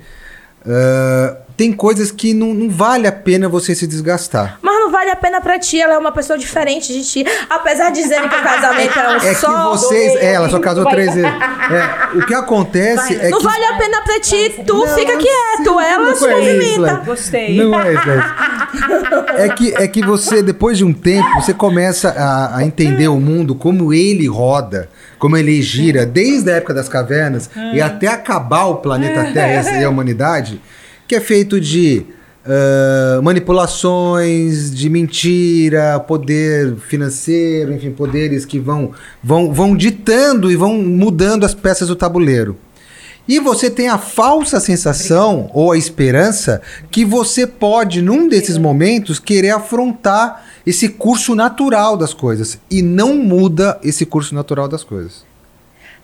ah, tem coisas que não, não vale a pena você se desgastar. Mas não vale a pena pra ti. Ela é uma pessoa diferente de ti. Apesar de dizerem que o casamento é um É só. que vocês. É, ela só casou três vezes. É, o que acontece é Não que. vale a pena pra ti. Tu Não, fica quieto. Ela se é isso, movimenta. Gostei. Não é isso, é isso. É que, é que você, depois de um tempo, você começa a, a entender o mundo, como ele roda, como ele gira, desde a época das cavernas e até acabar o planeta Terra e a humanidade, que é feito de ah, manipulações, de mentira, poder financeiro, enfim, poderes que vão, vão, vão ditando e vão mudando as peças do tabuleiro. E você tem a falsa sensação ou a esperança que você pode, num desses momentos, querer afrontar esse curso natural das coisas. E não muda esse curso natural das coisas.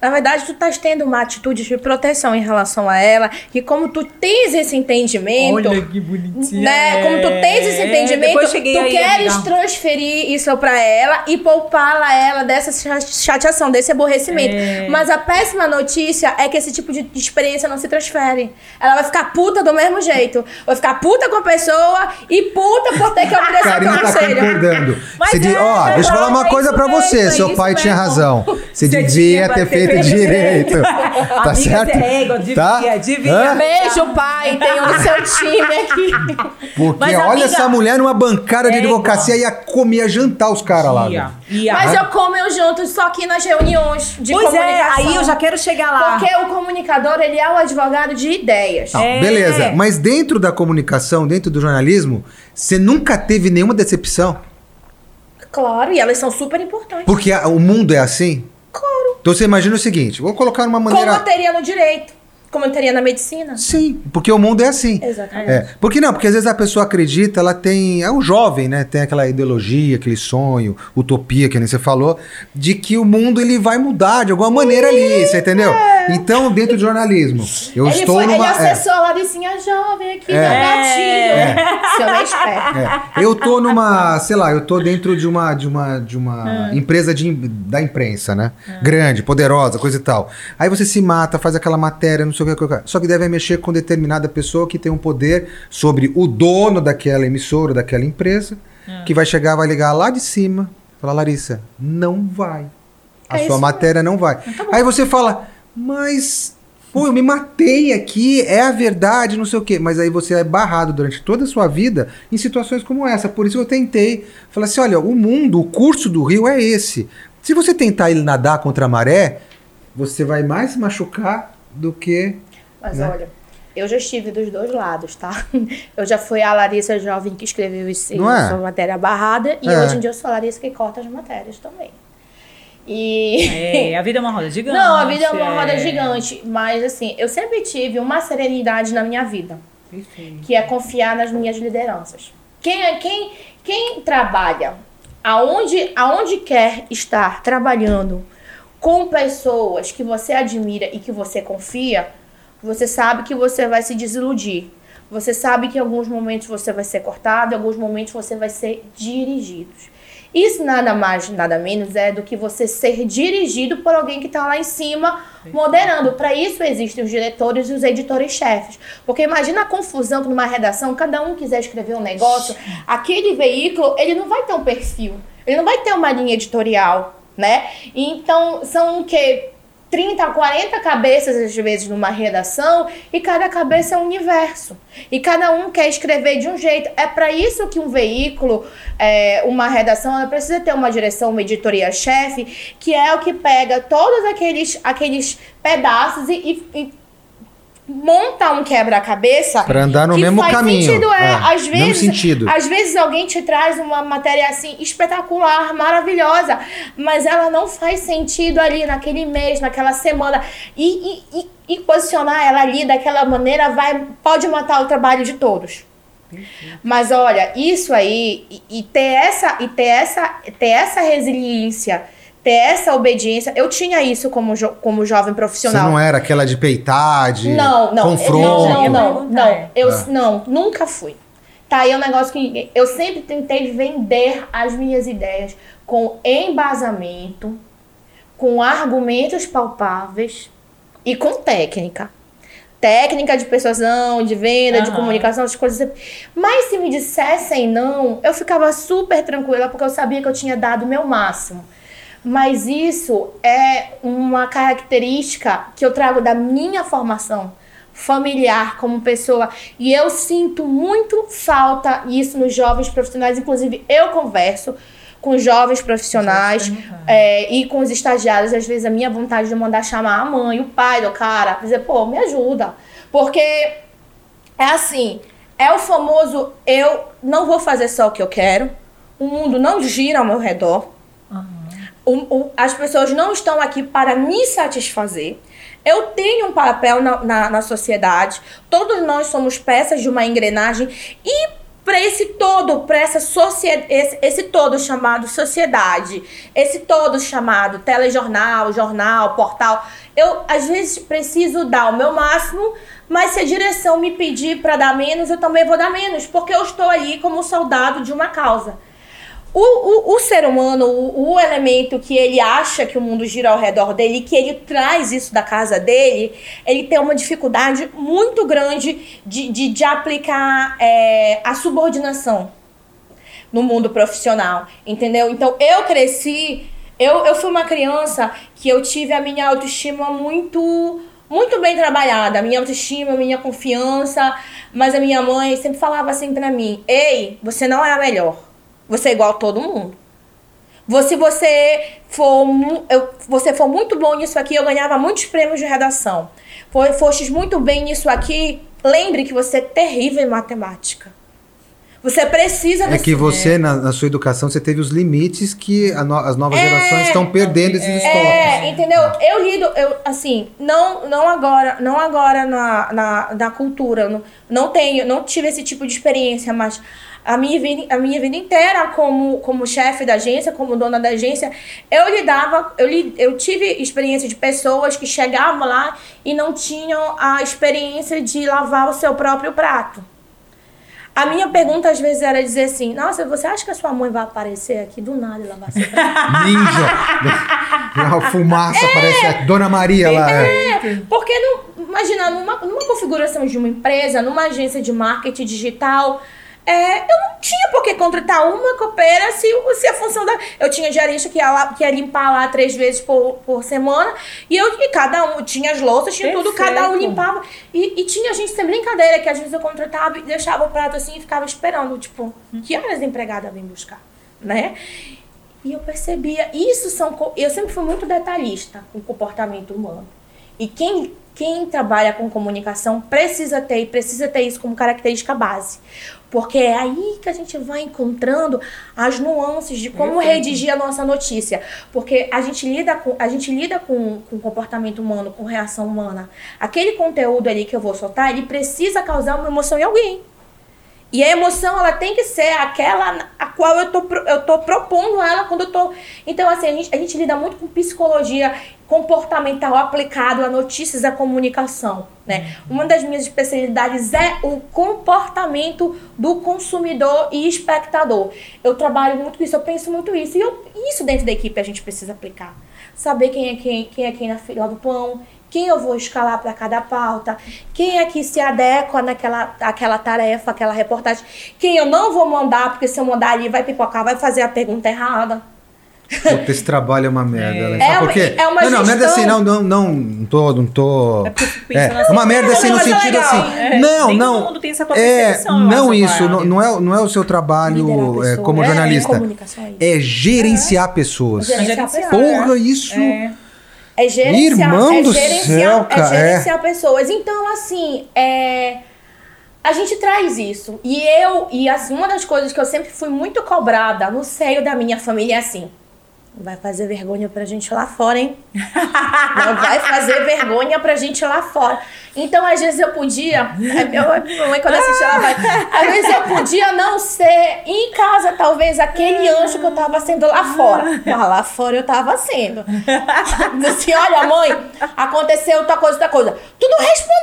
Na verdade, tu estás tendo uma atitude de proteção em relação a ela, que como tu tens esse entendimento, Olha que bonitinha. né? Como tu tens esse É, entendimento, tu aí, queres amiga. transferir isso pra ela e poupá-la ela dessa cha- chateação, desse aborrecimento. É. Mas a péssima notícia é que esse tipo de experiência não se transfere. Ela vai ficar puta do mesmo jeito. Vai ficar puta com a pessoa e puta por ter que obedecer ao Karina tá conselho. concordando. Mas Você diz, é, ó, deixa eu falar uma é coisa mesmo, você. Seu pai tinha mesmo. razão. Você Você devia tinha ter feito direito. direito. Tá Amiga, certo? você é igual, devia, Tá? devia. Hã? Beijo, pai. Tenho no seu time aqui. Porque Mas, olha amiga, essa mulher numa bancada de é advocacia ia comer, ia jantar os caras lá. Ia. Mas eu como eu junto só aqui nas reuniões de Pois é, comunicação. aí eu já quero chegar lá. Porque o comunicador, ele é o advogado de ideias. Não, É. Beleza, mas dentro da comunicação, dentro do jornalismo, você nunca teve nenhuma decepção? Claro, e elas são super importantes. Porque a- o mundo é assim? Então você imagina o seguinte, vou colocar uma Como maneira... eu teria no direito. Como eu teria na medicina. Sim, porque o mundo é assim. Exatamente. É. Por que não? Porque às vezes a pessoa acredita, ela tem. É o jovem, né? Tem aquela ideologia, aquele sonho, utopia, que nem você falou, de que o mundo ele vai mudar de alguma maneira ali, você entendeu? Então, dentro do jornalismo, eu ele estou foi, numa. ele é. acessou a Laricinha jovem aqui É. da gatilho. Seu ex-pé. É, eu tô numa, sei lá, eu tô dentro de uma de uma de uma empresa de, da imprensa, né? Grande, poderosa, coisa e tal. Aí você se mata, faz aquela matéria, não sei o que, só que deve mexer com determinada pessoa que tem um poder sobre o dono daquela emissora, daquela empresa, que vai chegar, vai ligar lá de cima, falar Larissa, não vai. A É sua matéria não vai. Aí você fala, mas Pô, eu me matei aqui, é a verdade, não sei o quê. Mas aí você é barrado durante toda a sua vida em situações como essa. Por isso eu tentei falar assim: olha, o mundo, o curso do Rio é esse. Se você tentar ir nadar contra a maré, você vai mais se machucar do que. Mas Né? olha, eu já estive dos dois lados, tá? Eu já fui a Larissa jovem que escreveu isso, é? sua matéria barrada, e É. hoje em dia eu sou a Larissa que corta as matérias também. E. É, a vida é uma roda gigante. Não, a vida é uma roda gigante, mas assim, eu sempre tive uma serenidade na minha vida. Perfeito. que é confiar nas minhas lideranças. Quem, é- quem, quem trabalha aonde, aonde quer estar trabalhando com pessoas que você admira e que você confia, você sabe que você vai se desiludir. Você sabe que em alguns momentos você vai ser cortado, em alguns momentos você vai ser dirigido. Isso nada mais, nada menos é do que você ser dirigido por alguém que está lá em cima moderando. Para isso existem os diretores e os editores-chefes. Porque imagina a confusão que numa redação, cada um quiser escrever um negócio, aquele veículo, ele não vai ter um perfil, ele não vai ter uma linha editorial, né? Então, são o quê? 30, 40 cabeças, às vezes, numa redação, e cada cabeça é um universo. E cada um quer escrever de um jeito. É para isso que um veículo, é, uma redação, ela precisa ter uma direção, uma editoria-chefe, que é o que pega todos aqueles, aqueles pedaços e, e- e monta um quebra-cabeça Pra andar no que mesmo faz caminho. Sentido, é. É, às mesmo vezes, sentido. às vezes alguém te traz uma matéria assim espetacular, maravilhosa, mas ela não faz sentido ali naquele mês, naquela semana. E, e, e, e posicionar ela ali daquela maneira vai pode matar o trabalho de todos. Mas olha, isso aí e, e ter essa e ter essa ter essa resiliência, ter essa obediência, eu tinha isso como jo, como jovem Você profissional. não era aquela de peitar, de Não, não, confronto. não, não, não, não, é. eu Ah. não, nunca fui. Tá aí um negócio que eu sempre tentei vender as minhas ideias com embasamento, com argumentos palpáveis e com técnica. Técnica de persuasão, de venda, de Aham. comunicação, essas coisas. Mas se me dissessem não, eu ficava super tranquila porque eu sabia que eu tinha dado o meu máximo. Mas isso é uma característica que eu trago da minha formação familiar como pessoa. E eu sinto muito falta isso nos jovens profissionais. Inclusive, eu converso com jovens profissionais é, e com os estagiários. Às vezes, a minha vontade de mandar chamar a mãe, o pai do cara, pra dizer, pô, me ajuda. Porque é assim, é o famoso eu não vou fazer só o que eu quero. O mundo não gira ao meu redor. O- o- as pessoas não estão aqui para me satisfazer. Eu tenho um papel na, na, na sociedade. Todos nós somos peças de uma engrenagem. E para esse todo, para essa sociedade, esse, esse todo chamado sociedade, esse todo chamado telejornal, jornal, portal, eu às vezes preciso dar o meu máximo, mas se a direção me pedir para dar menos, eu também vou dar menos, porque eu estou ali como soldado de uma causa. O, o, o ser humano, o, o elemento que ele acha que o mundo gira ao redor dele, que ele traz isso da casa dele, ele tem uma dificuldade muito grande de, de, de aplicar é, a subordinação no mundo profissional, entendeu? Então eu cresci, eu, eu fui uma criança que eu tive a minha autoestima muito muito bem trabalhada, a minha autoestima, a minha confiança, mas a minha mãe sempre falava assim pra mim: "Ei, você não é a melhor. Você é igual a todo mundo. Você, você for, eu, você for muito bom nisso aqui, eu ganhava muitos prêmios de redação. For, fostes muito bem nisso aqui, lembre que você é terrível em matemática. Você precisa É que você, na, na sua educação, você teve os limites que no- as novas gerações estão perdendo esses estoques. É, entendeu? Eu lido, eu, assim, não, não agora, não agora na, na, na cultura, não, não tenho, não tive esse tipo de experiência, mas a minha vida, a minha vida inteira como, como chefe da agência, como dona da agência, eu lidava, eu, li, eu tive experiência de pessoas que chegavam lá e não tinham a experiência de lavar o seu próprio prato. A minha pergunta às vezes era dizer assim: Nossa, você acha que a sua mãe vai aparecer aqui do nada e lavar seu prato? Ninja! a fumaça parece a Dona Maria lá. é. É, porque não, imagina, numa, numa configuração de uma empresa, numa agência de marketing digital, é, eu não tinha por que contratar uma copeira se, se a função da. Eu tinha diarista que ia, lá, que ia limpar lá três vezes por, por semana, e eu e cada um tinha as louças, tinha tudo, cada um Perfeito. limpava. E, e tinha gente sem brincadeira, que às vezes eu contratava e deixava o prato assim e ficava esperando, tipo, que horas a empregada vem buscar, né? E eu percebia, isso são. Eu sempre fui muito detalhista com o comportamento humano. E quem, quem trabalha com comunicação precisa ter, e precisa ter isso como característica base. Porque é aí que a gente vai encontrando as nuances de como redigir a nossa notícia. Porque a gente lida com, a gente lida com, com comportamento humano, com reação humana. Aquele conteúdo ali que eu vou soltar, ele precisa causar uma emoção em alguém. E a emoção, ela tem que ser aquela a qual eu tô, eu tô propondo ela quando eu tô. Então, assim, a gente, a gente lida muito com psicologia comportamental aplicado a notícias da comunicação, né? Uma das minhas especialidades é o comportamento do consumidor e espectador. Eu trabalho muito com isso, eu penso muito isso. E eu- isso dentro da equipe a gente precisa aplicar. Saber quem é quem, quem é quem na fila do pão, quem eu vou escalar para cada pauta, quem é que se adequa naquela aquela tarefa, aquela reportagem, quem eu não vou mandar, porque se eu mandar ali vai pipocar, vai fazer a pergunta errada. Puta, esse trabalho é uma merda. né? É Sabe uma- por quê? é uma não, não, merda gestão. assim, não, não, não, não tô, não tô. É porque É, assim, uma merda assim no é sentido legal. assim. É, não, nem não. todo mundo tem essa própria é, não isso, não, não é, não é o seu trabalho é, como É, jornalista. é. É gerenciar pessoas. Gerenciar Gerenciar. pessoas. Porra, isso. É. É gerenciar, Irmão é do gerenciar, céu, cara, é gerenciar pessoas. Então, assim, é, a gente traz isso. E eu, e assim, uma das coisas que eu sempre fui muito cobrada no seio da minha família é assim. Vai fazer vergonha pra gente lá fora, hein? Não vai fazer vergonha pra gente lá fora. Então, às vezes eu podia. é, minha mãe, quando assiste, ela vai. Às vezes eu podia não ser em casa, talvez, aquele anjo que eu tava sendo lá fora. Mas lá fora eu tava sendo. Assim, olha, mãe, aconteceu outra coisa, outra coisa. Tu não respondes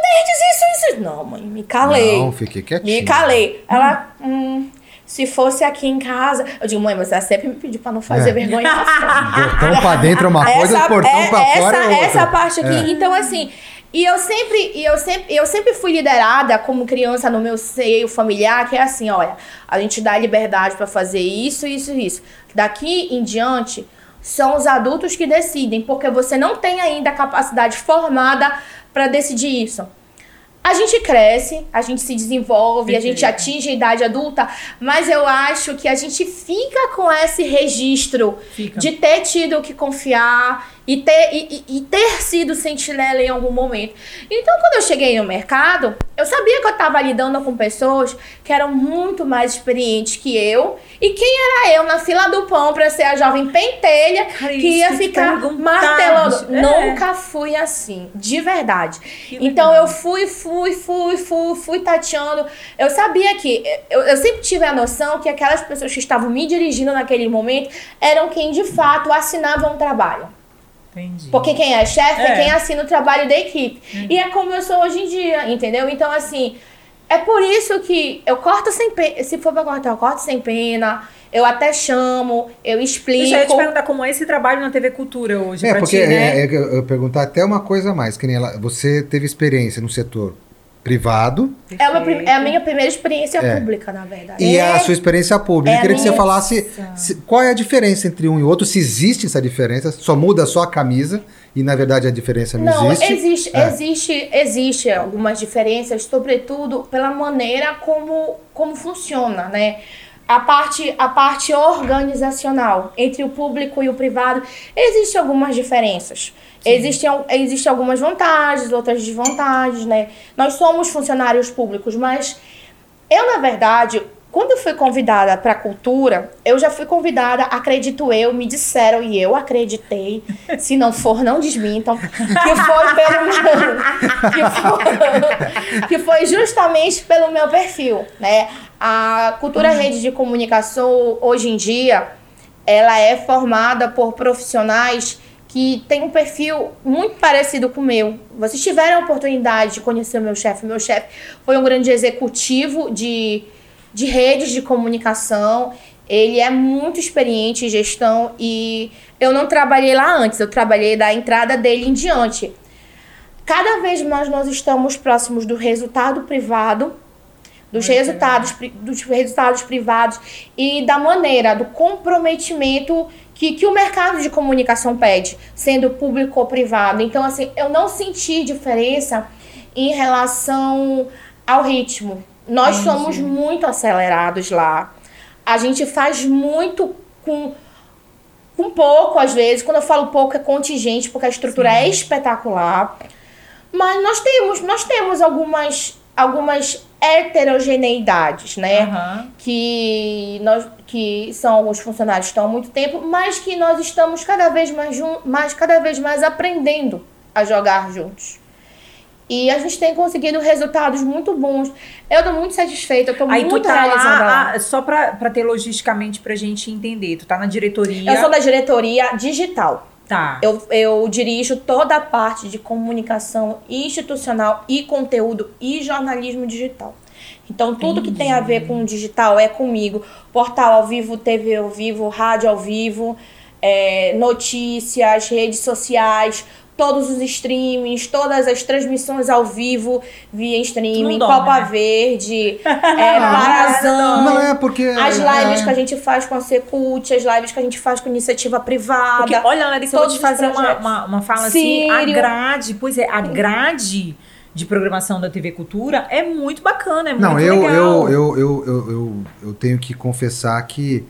isso, isso. Não, mãe, me calei. Não, fiquei quietinho. Me calei. Ela, hum, se fosse aqui em casa. Eu digo, mãe, mas ela sempre me pediu pra não fazer É. vergonha. Portão pra dentro é uma coisa, portão é- pra fora é essa, outra. essa parte aqui. É. Então, assim, e eu sempre, e eu sempre, eu sempre fui liderada como criança no meu seio familiar, que é assim, olha, a gente dá liberdade pra fazer isso, isso e isso. Daqui em diante, são os adultos que decidem, porque você não tem ainda a capacidade formada pra decidir isso. A gente cresce, a gente se desenvolve, a gente atinge a idade adulta, mas eu acho que a gente fica com esse registro Fica. de ter tido que confiar e ter, e, e- ter sido sentinela em algum momento. Então, quando eu cheguei no mercado, eu sabia que eu estava lidando com pessoas que eram muito mais experientes que eu. E quem era eu na fila do pão para ser a jovem pentelha Cara, que ia ficar martelando? É. Nunca fui assim, de verdade. Que Então legal. eu fui, fui, fui, fui, fui tateando. Eu sabia que. Eu, eu sempre tive a noção que aquelas pessoas que estavam me dirigindo naquele momento eram quem de fato assinavam o trabalho. Entendi. Porque quem é chefe é. É. quem assina o trabalho da equipe. E é como eu sou hoje em dia, entendeu? Então, assim, é por isso que eu corto sem pena. Se for pra cortar, eu corto sem pena. Eu até chamo, eu explico. Deixa eu te perguntar como é esse trabalho na TV Cultura hoje É, pra porque ti, né? é, é eu perguntar até uma coisa a mais, que nem ela, você teve experiência no setor privado É, uma é a minha primeira experiência É. pública, na verdade. e É. a sua experiência pública. é eu queria que você minha- falasse se- qual é a diferença entre um e outro, se existe essa diferença, só muda só a camisa e na verdade a diferença não, Não, existe. existe, É. existe, existe algumas diferenças, sobretudo pela maneira como, como funciona, né? A parte, a parte organizacional entre o público e o privado, existem algumas diferenças. Existem, existem algumas vantagens, outras desvantagens, né? Nós somos funcionários públicos, mas eu, na verdade, quando eu fui convidada para a cultura, eu já fui convidada, acredito eu, me disseram e eu acreditei. Se não for, não desmintam. Que foi pelo meu, que foi, que foi justamente pelo meu perfil, né? A cultura rede de comunicação hoje em dia, ela é formada por profissionais que têm um perfil muito parecido com o meu. Vocês tiveram a oportunidade de conhecer o meu chefe. Meu chefe foi um grande executivo de, de redes de comunicação. Ele é muito experiente em gestão e eu não trabalhei lá antes, eu trabalhei da entrada dele em diante. Cada vez mais nós estamos próximos do resultado privado, dos Muito resultados, dos resultados privados e da maneira, do comprometimento que, que o mercado de comunicação pede, sendo público ou privado. Então, assim, eu não senti diferença em relação ao ritmo. Nós Entendi. somos muito acelerados lá. A gente faz muito com um pouco às vezes. Quando eu falo pouco é contingente, porque a estrutura Sim. é espetacular. Mas nós temos, nós temos algumas algumas heterogeneidades, né? Aham. que nós que são alguns funcionários que estão há muito tempo, mas que nós estamos cada vez mais mais cada vez mais aprendendo a jogar juntos. E a gente tem conseguido resultados muito bons. Eu tô muito satisfeita, eu tô Aí tu muito tá realizada lá. ah, só pra, pra ter logisticamente pra gente entender. Tu tá na diretoria. Eu sou da diretoria digital. Tá. Eu, eu dirijo toda a parte de comunicação institucional e conteúdo e jornalismo digital. Então, tudo que tem a ver com digital é comigo. Portal ao vivo, TV ao vivo, rádio ao vivo, é, notícias, redes sociais, todos os streamings, todas as transmissões ao vivo via streaming, dorme, Copa né? Verde, é, Parazão. Não é porque. As lives é, que a gente faz com a Secult, as lives que a gente faz com iniciativa privada. Porque, olha, Larissa, eu vou te fazer uma, uma, uma fala assim. A Sírio. grade, pois é, a grade de programação da TV Cultura é muito bacana, é muito Não, eu, legal. eu, eu, eu, eu, eu, eu tenho que confessar que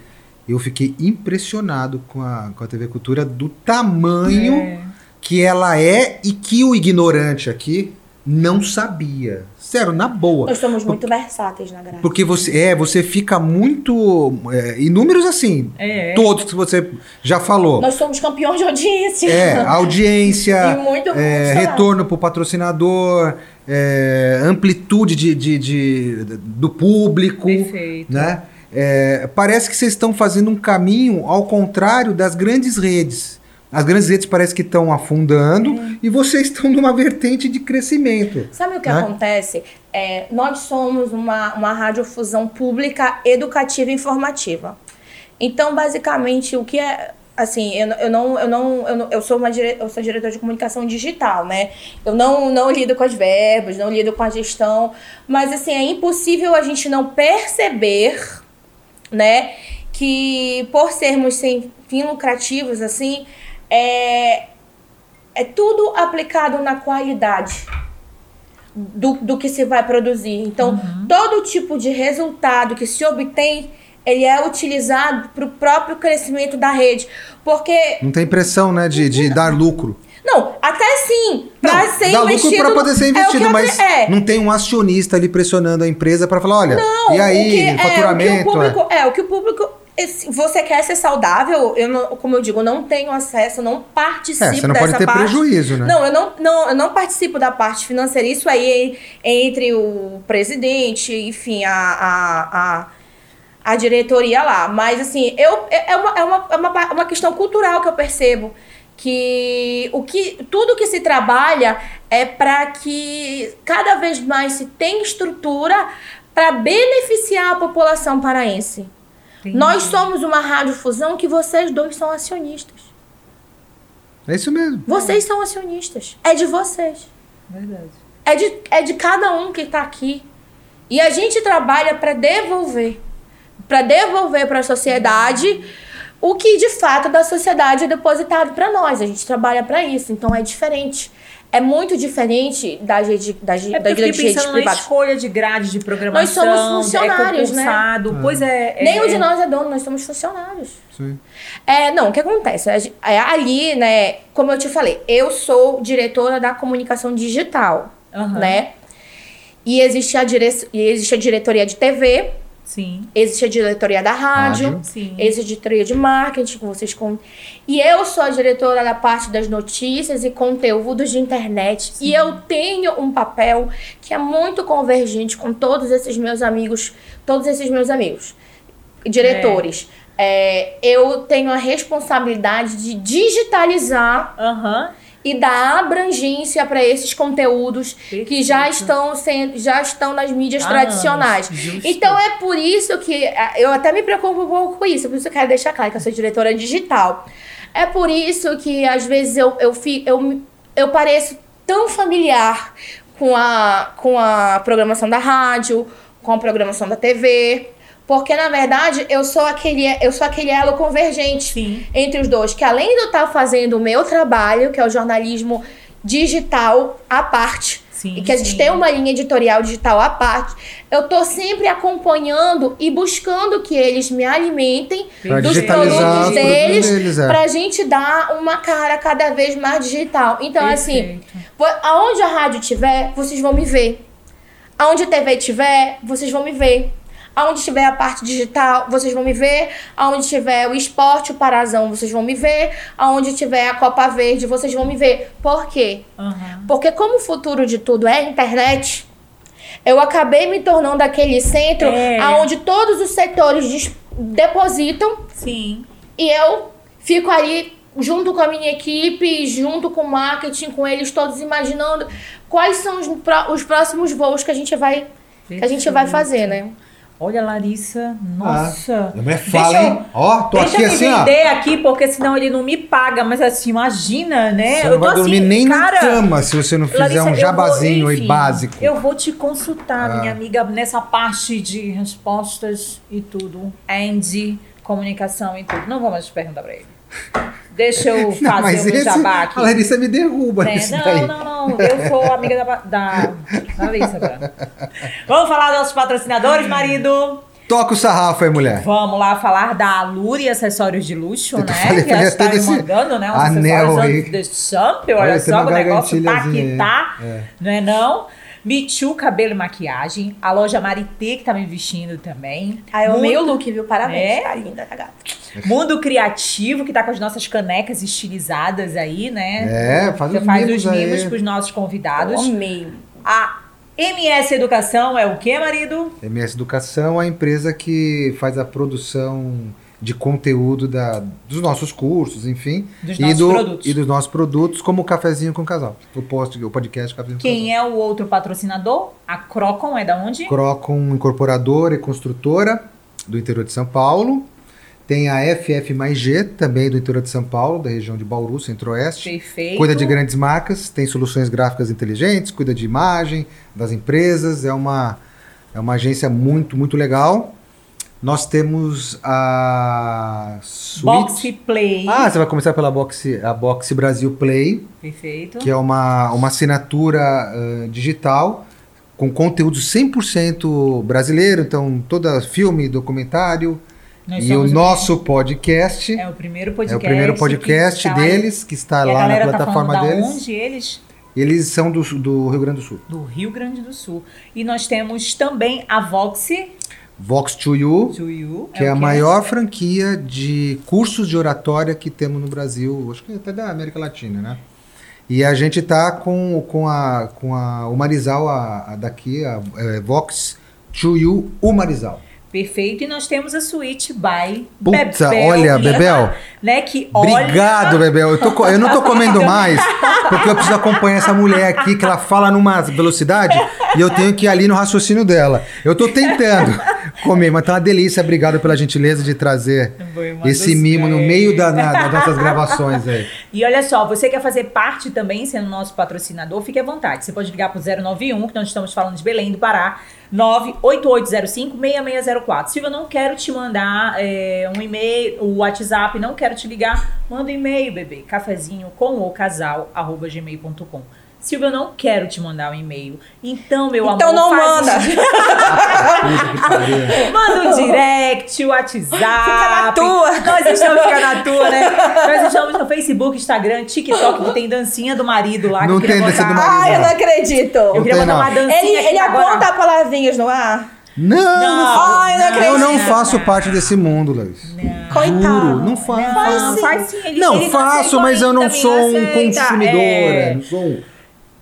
eu fiquei impressionado com a, com a TV Cultura do tamanho É. que ela é e que o ignorante aqui não sabia. Sério, na boa. Nós somos muito versáteis na grade. Porque você é, você fica muito. É, inúmeros assim. É. Todos que você já falou. Nós somos campeões de audiência. É, audiência, E muito é, funcionário. retorno para o patrocinador, é, amplitude de, de- de- do público. Perfeito. Né? É, parece que vocês estão fazendo um caminho ao contrário das grandes redes. As grandes redes parece que estão afundando É. e vocês estão numa vertente de crescimento. Sabe o que Né? acontece? É, nós somos uma, uma radiodifusão pública, educativa e informativa. Então, basicamente, o que é. Assim, eu, eu não. Eu, não, eu, não- eu sou uma dire, eu sou diretora de comunicação digital, né? Eu não, não lido com as verbas, não lido com a gestão. Mas, assim, é impossível a gente não perceber, né? Que por sermos sem fim lucrativos, assim, é, é tudo aplicado na qualidade do, do que se vai produzir. Então, todo tipo de resultado que se obtém, ele é utilizado para o próprio crescimento da rede. Porque, Não tem pressão, né, de, de dar lucro. não, até sim, para ser dá lucro investido. para poder ser é investido, mas é. não tem um acionista ali pressionando a empresa para falar, olha, Não, e aí, o que, é, faturamento? o que o é. público, é. o que o público. Esse- Você quer ser saudável? Eu não, como eu digo, não tenho acesso, não participo É, você não dessa pode ter parte. prejuízo, né? Não, eu não, não, eu não participo da parte financeira. Isso aí é entre o presidente, enfim, a, a, a, a diretoria lá. Mas, assim, eu, é, é uma, é, uma, é uma, uma questão cultural que eu percebo. Que, o que tudo que se trabalha é para que cada vez mais se tenha estrutura para beneficiar a população paraense. Entendi. Nós somos uma radiodifusão que vocês dois são acionistas. É isso mesmo. Vocês são acionistas. É de vocês. Verdade. É de, é de cada um que está aqui. E a gente trabalha para devolver. Para devolver para a sociedade o que de fato da sociedade é depositado para nós. A gente trabalha para isso. Então é diferente. É muito diferente das redes, das, É grandes fiquei redes pensando na escolha de grade de programação. Nós somos funcionários, é né? concursado. Pois é. é Nem um de é- nós é dono, nós somos funcionários. Sim. É, não, o que acontece? É, ali, né, como eu te falei, eu sou diretora da comunicação digital, Aham. né? E existe, a dire... e existe a diretoria de TV, Sim. existe a diretoria da rádio, Rádio. Sim. existe a diretoria de marketing, que vocês com... E eu sou a diretora da parte das notícias e conteúdos de internet. E eu tenho um papel que é muito convergente com todos esses meus amigos, todos esses meus amigos, diretores. É, eu tenho a responsabilidade de digitalizar Aham. E dar abrangência para esses conteúdos que já Perfeito. estão sendo, já estão nas mídias Ah, tradicionais. justo. Então é por isso que ah, eu até me preocupo um pouco com isso, por isso eu quero deixar claro que eu sou diretora digital. É por isso que às vezes eu eu fi- eu, eu pareço tão familiar com a com a programação da rádio, com a programação da TV, porque na verdade eu sou aquele eu sou aquele elo convergente Sim. entre os dois, que além de eu estar fazendo o meu trabalho, que é o jornalismo digital à parte, Sim, e que a gente sim. tem uma linha editorial digital à parte, eu tô sempre acompanhando e buscando que eles me alimentem Pra dos produtos deles, deles, é. pra gente dar uma cara cada vez mais digital. Então, assim, Perfeito. vo- aonde a rádio tiver, vocês vão me ver. Aonde a TV tiver, vocês vão me ver. Aonde tiver a parte digital, vocês vão me ver. Aonde tiver o esporte, o Parazão, vocês vão me ver. Aonde tiver a Copa Verde, vocês vão me ver. Por quê? Aham. Porque como o futuro de tudo é a internet, eu acabei me tornando aquele centro É. aonde todos os setores depositam Sim. e eu fico ali junto com a minha equipe, junto com o marketing, com eles todos imaginando quais são os, os próximos voos que a gente vai que a gente vai fazer, né? Olha, Larissa, nossa. A mulher fala, Deixa eu- hein? Ó, tô Deixa aqui eu assim, me ó. vender aqui, porque senão ele não me paga. Mas assim, imagina, né? Você eu não tô vai dormir assim, nem cara, na cama se você não fizer Larissa, um jabazinho vou- aí enfim, básico. Eu vou te consultar, Ah. minha amiga, nessa parte de respostas e tudo. And comunicação e tudo. Não vou mais te perguntar pra ele. Deixa eu Não, fazer mas o meu esse, jabá aqui. a Larissa me derruba Né? nisso daí. Não, não, não. Eu sou amiga da, da, da Larissa agora. Vamos falar dos nossos patrocinadores, marido? Toca o sarrafo aí, mulher. Vamos lá falar da Luri Acessórios de Luxo, né? falei que que ele ela ia está ter me desse mandando, né? Anel acessórios aí. de Champ, olha, Olha, só o negócio tá que tá. É. não é não? Me Too Cabelo e Maquiagem, a loja Marité que tá me vestindo também. Ah, eu Mundo- amei o look, viu? Parabéns. É? Tá linda, tá gata. Mundo Criativo, que tá com as nossas canecas estilizadas aí, né? É, faz Você os faz mimos os mimos aí. pros nossos convidados. Eu amei. A MS Educação é o quê, marido? MS Educação é a empresa que faz a produção de conteúdo da, dos nossos cursos, enfim. Dos e, nossos do, e dos nossos produtos, como o Cafezinho com Casal. O, post, o podcast Cafezinho com Quem é o outro patrocinador? A Crocon é da onde? Casal. Crocom Incorporadora e Construtora, do interior de São Paulo. Tem a FF mais G, também do interior de São Paulo, da região de Bauru, Centro-Oeste. Perfeito. Cuida de grandes marcas, tem soluções gráficas inteligentes, cuida de imagem das empresas, é uma, é uma agência muito, muito legal. Nós temos a Suite. Boxe Play. Ah, você vai começar pela Boxe, a Boxe Brasil Play, Perfeito. que é uma, uma assinatura ah, digital com conteúdo 100% brasileiro, então toda filme, documentário Nós e o nosso podcast. É o primeiro É podcast. o primeiro que podcast tá lá- deles, que está lá na tá plataforma da deles. onde eles? Eles são do, do Rio Grande do Sul. Do Rio Grande do Sul. E nós temos também a Voxy Vox to You, to You. que é, o a maior franquia de cursos de oratória que temos no Brasil, acho que até da América Latina, né? E a gente tá com, com, a, com a, o Marizal a, a daqui, a, é, Vox to You, o Marizal. Perfeito. E nós temos a Suite by Puta, Bebel. olha, Bebel. Né, que olha... Obrigado, Bebel. Eu, tô eu não tô comendo mais, porque eu preciso acompanhar essa mulher aqui, que ela fala numa velocidade, e eu tenho que ir ali no raciocínio dela. Eu tô tentando comer, mas tá uma delícia. Obrigado pela gentileza de trazer esse mimo no meio da, na- das nossas gravações aí. E olha só, você quer fazer parte também, sendo nosso patrocinador, fique à vontade. Você pode ligar pro 091, que nós estamos falando de Belém do Pará, 98805-6604. Silvia, eu não quero te mandar é, um e-mail, o WhatsApp, não quero te ligar, manda um e-mail, bebê, cafezinho com o casal, arroba gmail.com. Silvia, eu não quero te mandar um e-mail. Então, meu Então amor, não faz manda. Pariu. Manda um direct, WhatsApp. Fica na tua. Nós estamos ficando na tua, né? Nós estamos no Facebook, Instagram, TikTok, que tem dancinha do marido lá. que Não tem dancinha do marido. Ai, eu não acredito. Eu queria tem, botar uma não. dancinha Ele, ele agora. aponta palavrinhas no ar? Não, Não, Ai, não eu não faço parte desse mundo, Luiz. Coitado. Juro, não faço. Faz Não, sim. faz sim. Ele, Não, ele faço, aceitou mas eu não sou um consumidor. É. é, Não sou um...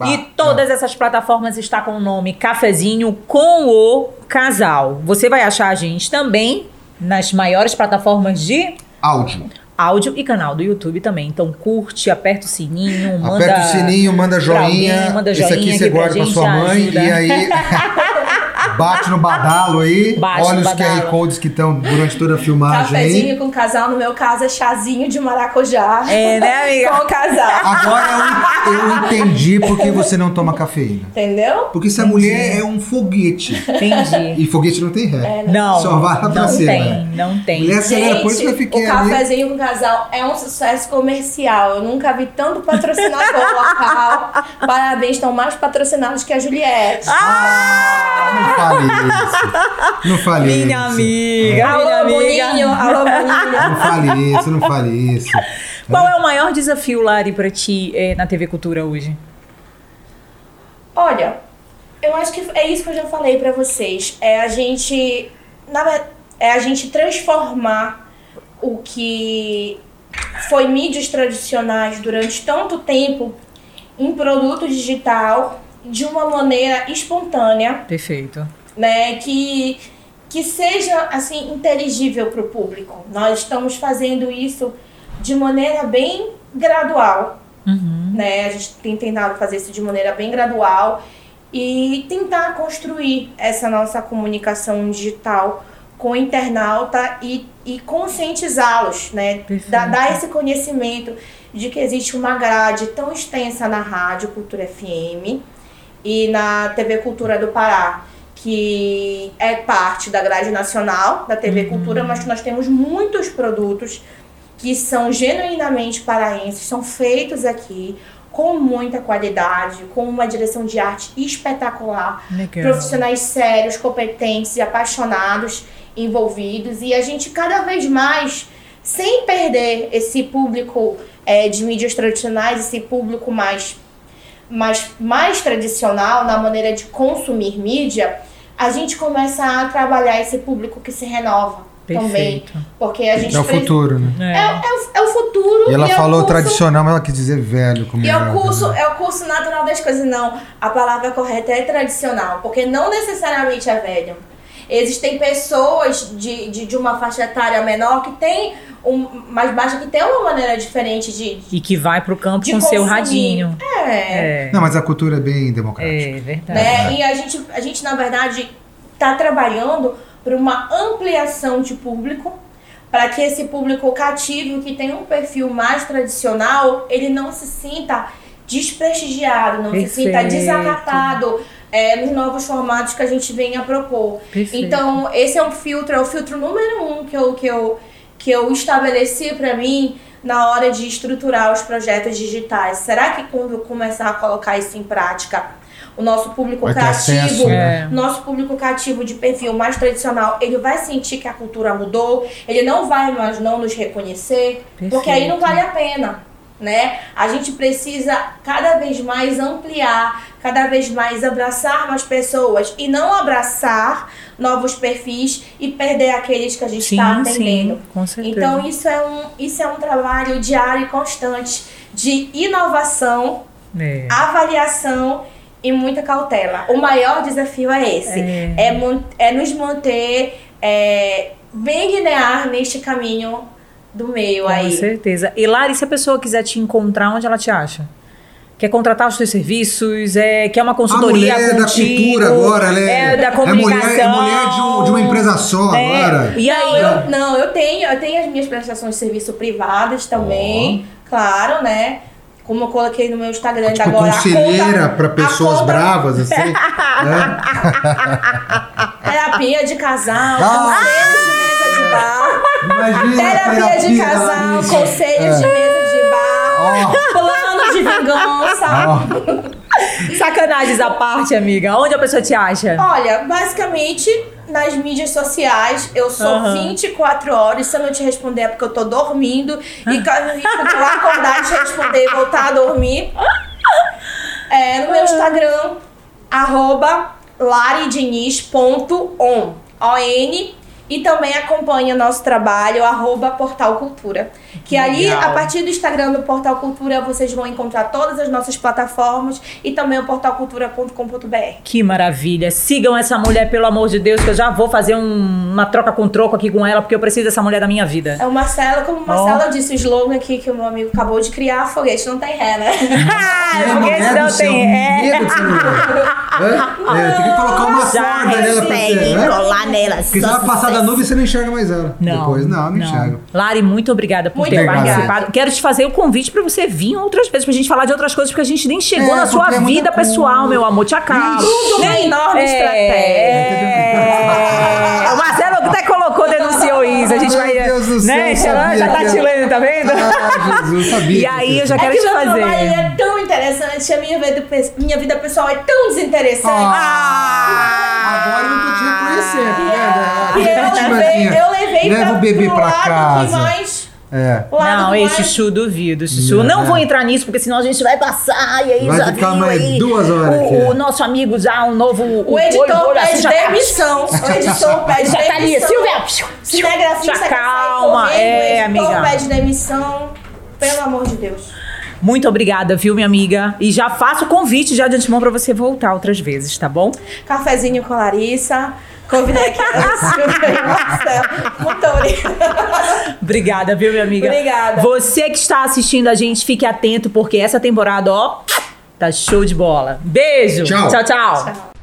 E todas essas plataformas está com o nome Cafezinho com o Casal. Você vai achar a gente também nas maiores plataformas de Áudio. áudio e canal do YouTube também. Então curte, aperta o sininho, manda. Aperta o sininho, manda pra joinha. alguém, manda Esse aqui joinha você aqui pra guarda pra gente, sua mãe ajuda. e aí Bate no badalo aí. Bate olha os badalo. QR Codes que estão durante toda a filmagem aí. Cafezinho com casal, no meu caso é chazinho de maracujá. É, né, amiga? Com o casal. Agora eu, eu entendi por que você não toma cafeína. Entendeu? Porque se a mulher é um foguete. Entendi. E foguete não tem ré. Não, Só vai lá pra não cima. tem, não tem. Mulher acelera, por isso que eu fiquei o ali. cafezinho com casal é um sucesso comercial. Eu nunca vi tanto patrocinador local. Parabéns, estão mais patrocinados que a Juliette. Ah, não fale isso. Não fale Minha isso. amiga, minha Alô, amiga. Boninho. Alô, Boninho. Não fale isso, não fale isso. Qual é o maior desafio, Lari, pra ti eh, na TV Cultura hoje? Olha, eu acho que é isso que eu já falei pra vocês. É a gente, na é a gente transformar o que foi mídias tradicionais durante tanto tempo em produto digital de uma maneira espontânea, Perfeito. né, que que seja assim inteligível para o público. Nós estamos fazendo isso de maneira bem gradual Uhum. né? A gente tem tentado fazer isso de maneira bem gradual e tentar construir essa nossa comunicação digital com o internauta e, e conscientizá-los, né? Dar esse conhecimento de que existe uma grade tão extensa na Rádio Cultura FM e na TV Cultura do Pará, que é parte da grade nacional da TV Cultura, mas que nós temos muitos produtos que são genuinamente paraenses, são feitos aqui com muita qualidade, com uma direção de arte espetacular, Legal. profissionais sérios, competentes e apaixonados envolvidos e a gente cada vez mais sem perder esse público eh, de mídias tradicionais, esse público mais, mais, mais tradicional na maneira de consumir mídia, a gente começa a trabalhar esse público que se renova também. Perfeito. Porque a gente É o futuro, né? é, é o, é o futuro. E ela é falou curso- tradicional, mas ela quis dizer velho. Como E é o curso, é o curso natural das coisas. Não, a palavra correta é tradicional, porque não necessariamente é velho. Existem pessoas de, de, de uma faixa etária menor que tem um, mais baixa, que tem uma maneira diferente de. E que vai pro campo de com seu consumir. radinho. É. É. Não, mas a cultura é bem democrática. É verdade. né? E a gente, a gente, na verdade, está trabalhando para uma ampliação de público, para que esse público cativo, que tem um perfil mais tradicional, ele não se sinta desprestigiado, não se sinta Perfeito. desacatado é, nos novos formatos que a gente vem a propor. Perfeito. Então, esse é um filtro, é o filtro número um que eu, que eu, que eu estabeleci para mim na hora de estruturar os projetos digitais. Será que quando eu começar a colocar isso em prática, o nosso público Vai cativo, acesso, né? É. nosso público cativo de perfil mais tradicional, ele vai sentir que a cultura mudou, ele não vai mais não nos reconhecer, porque aí não Perfeito. vale a pena. Né? A gente precisa cada vez mais ampliar, cada vez mais abraçar mais pessoas e não abraçar novos perfis e perder aqueles que a gente está atendendo. sim, com certeza. Então isso é um isso é um trabalho diário e constante de inovação, É. avaliação e muita cautela. O maior desafio é esse, É. é, é nos manter é, bem linear neste caminho do meio Com aí. certeza. E Lari, se a pessoa quiser te encontrar, onde ela te acha? Quer contratar os seus serviços? É, quer uma A consultoria mulher da contigo? cultura agora, ela é, é da é comunicação. mulher, é mulher de, um- de uma empresa só É. agora. E Não, aí? eu, não, eu tenho, eu tenho as minhas prestações de serviço privadas também, claro, né? Como eu coloquei no meu Instagram Tipo, agora. a conselheira conta- pra a pessoas conta- bravas, assim. né? Terapia de casal, Ah! conselhos de mesa de bar. Imagina a Terapia de terapia casal, conselhos de É. mesa de bar. Ó, Plano de vingança. ó. Sacanagens à parte, amiga. Onde a pessoa te acha? Olha, basicamente, nas mídias sociais, eu sou Aham. 24 horas. Se eu não te responder é porque eu tô dormindo. E quando eu acordar e te responder e voltar a dormir. É, no meu Instagram, arroba laridiniz.on. O-N. E também acompanha nosso trabalho, arroba Portal Cultura. Que aí, Legal. a partir do Instagram do Portal Cultura, vocês vão encontrar todas as nossas plataformas e também o portalcultura.com.br. Que maravilha. Sigam essa mulher, pelo amor de Deus, que eu já vou fazer um- uma troca com troco aqui com ela, porque eu preciso dessa mulher da minha vida. É o Marcelo, como o Marcelo disse, o slogan aqui que o meu amigo acabou de criar, foguete não tem ré, né? Ah, tem. É. ser mulher. Hã? É, tem que colocar uma Já corda nela pra ser. né? Porque se ela passar da nuvem, você não enxerga mais ela. Não, Depois, não, não, enxerga. Lari, muito obrigada por Muito ter obrigada. participado. Quero te fazer o convite pra você vir outras vezes, pra gente falar de outras coisas, porque a gente nem chegou É, na sua é vida coisa. pessoal, meu amor. Te acalma. Tudo uma enorme É... O Marcelo até colocou, denunciou A gente Meu vai. Deus do céu, né? eu Xelã sabia já tá te lendo, tá vendo? Ah, Jesus, sabia. E aí eu já É quero que te o meu trabalho fazer. é tão interessante, a minha vida, minha vida pessoal é tão desinteressante. Ah! Agora eu não tô te reconhecendo, tá eu Aquela levei, eu levei Leva pra, o bebê pro pra lado que casa. mais... É. o lado Não, mais- Chuchu, duvido, Chuchu. Não, Não é. vou entrar nisso, porque senão a gente vai passar. E aí Vai já ficar viu mais aí duas horas o, o nosso amigo já, um novo. O editor olho- olho assim, pede já tá- demissão. O editor pede Já tá ali, demissão. Silvia. Cinegrafista Já quer sair calma, correndo, é, o editor amiga. pede demissão. Pelo amor de Deus. Muito obrigada, viu, minha amiga? E já faço o convite já de antemão pra você voltar outras vezes, tá bom? Cafezinho com Larissa. Convidei aqui a Silvia e o Marcelo. Muito obrigada. Obrigada, viu, minha amiga? Obrigada. Você que está assistindo a gente, fique atento, porque essa temporada, ó, tá show de bola. Beijo. Tchau. tchau. tchau. Tchau.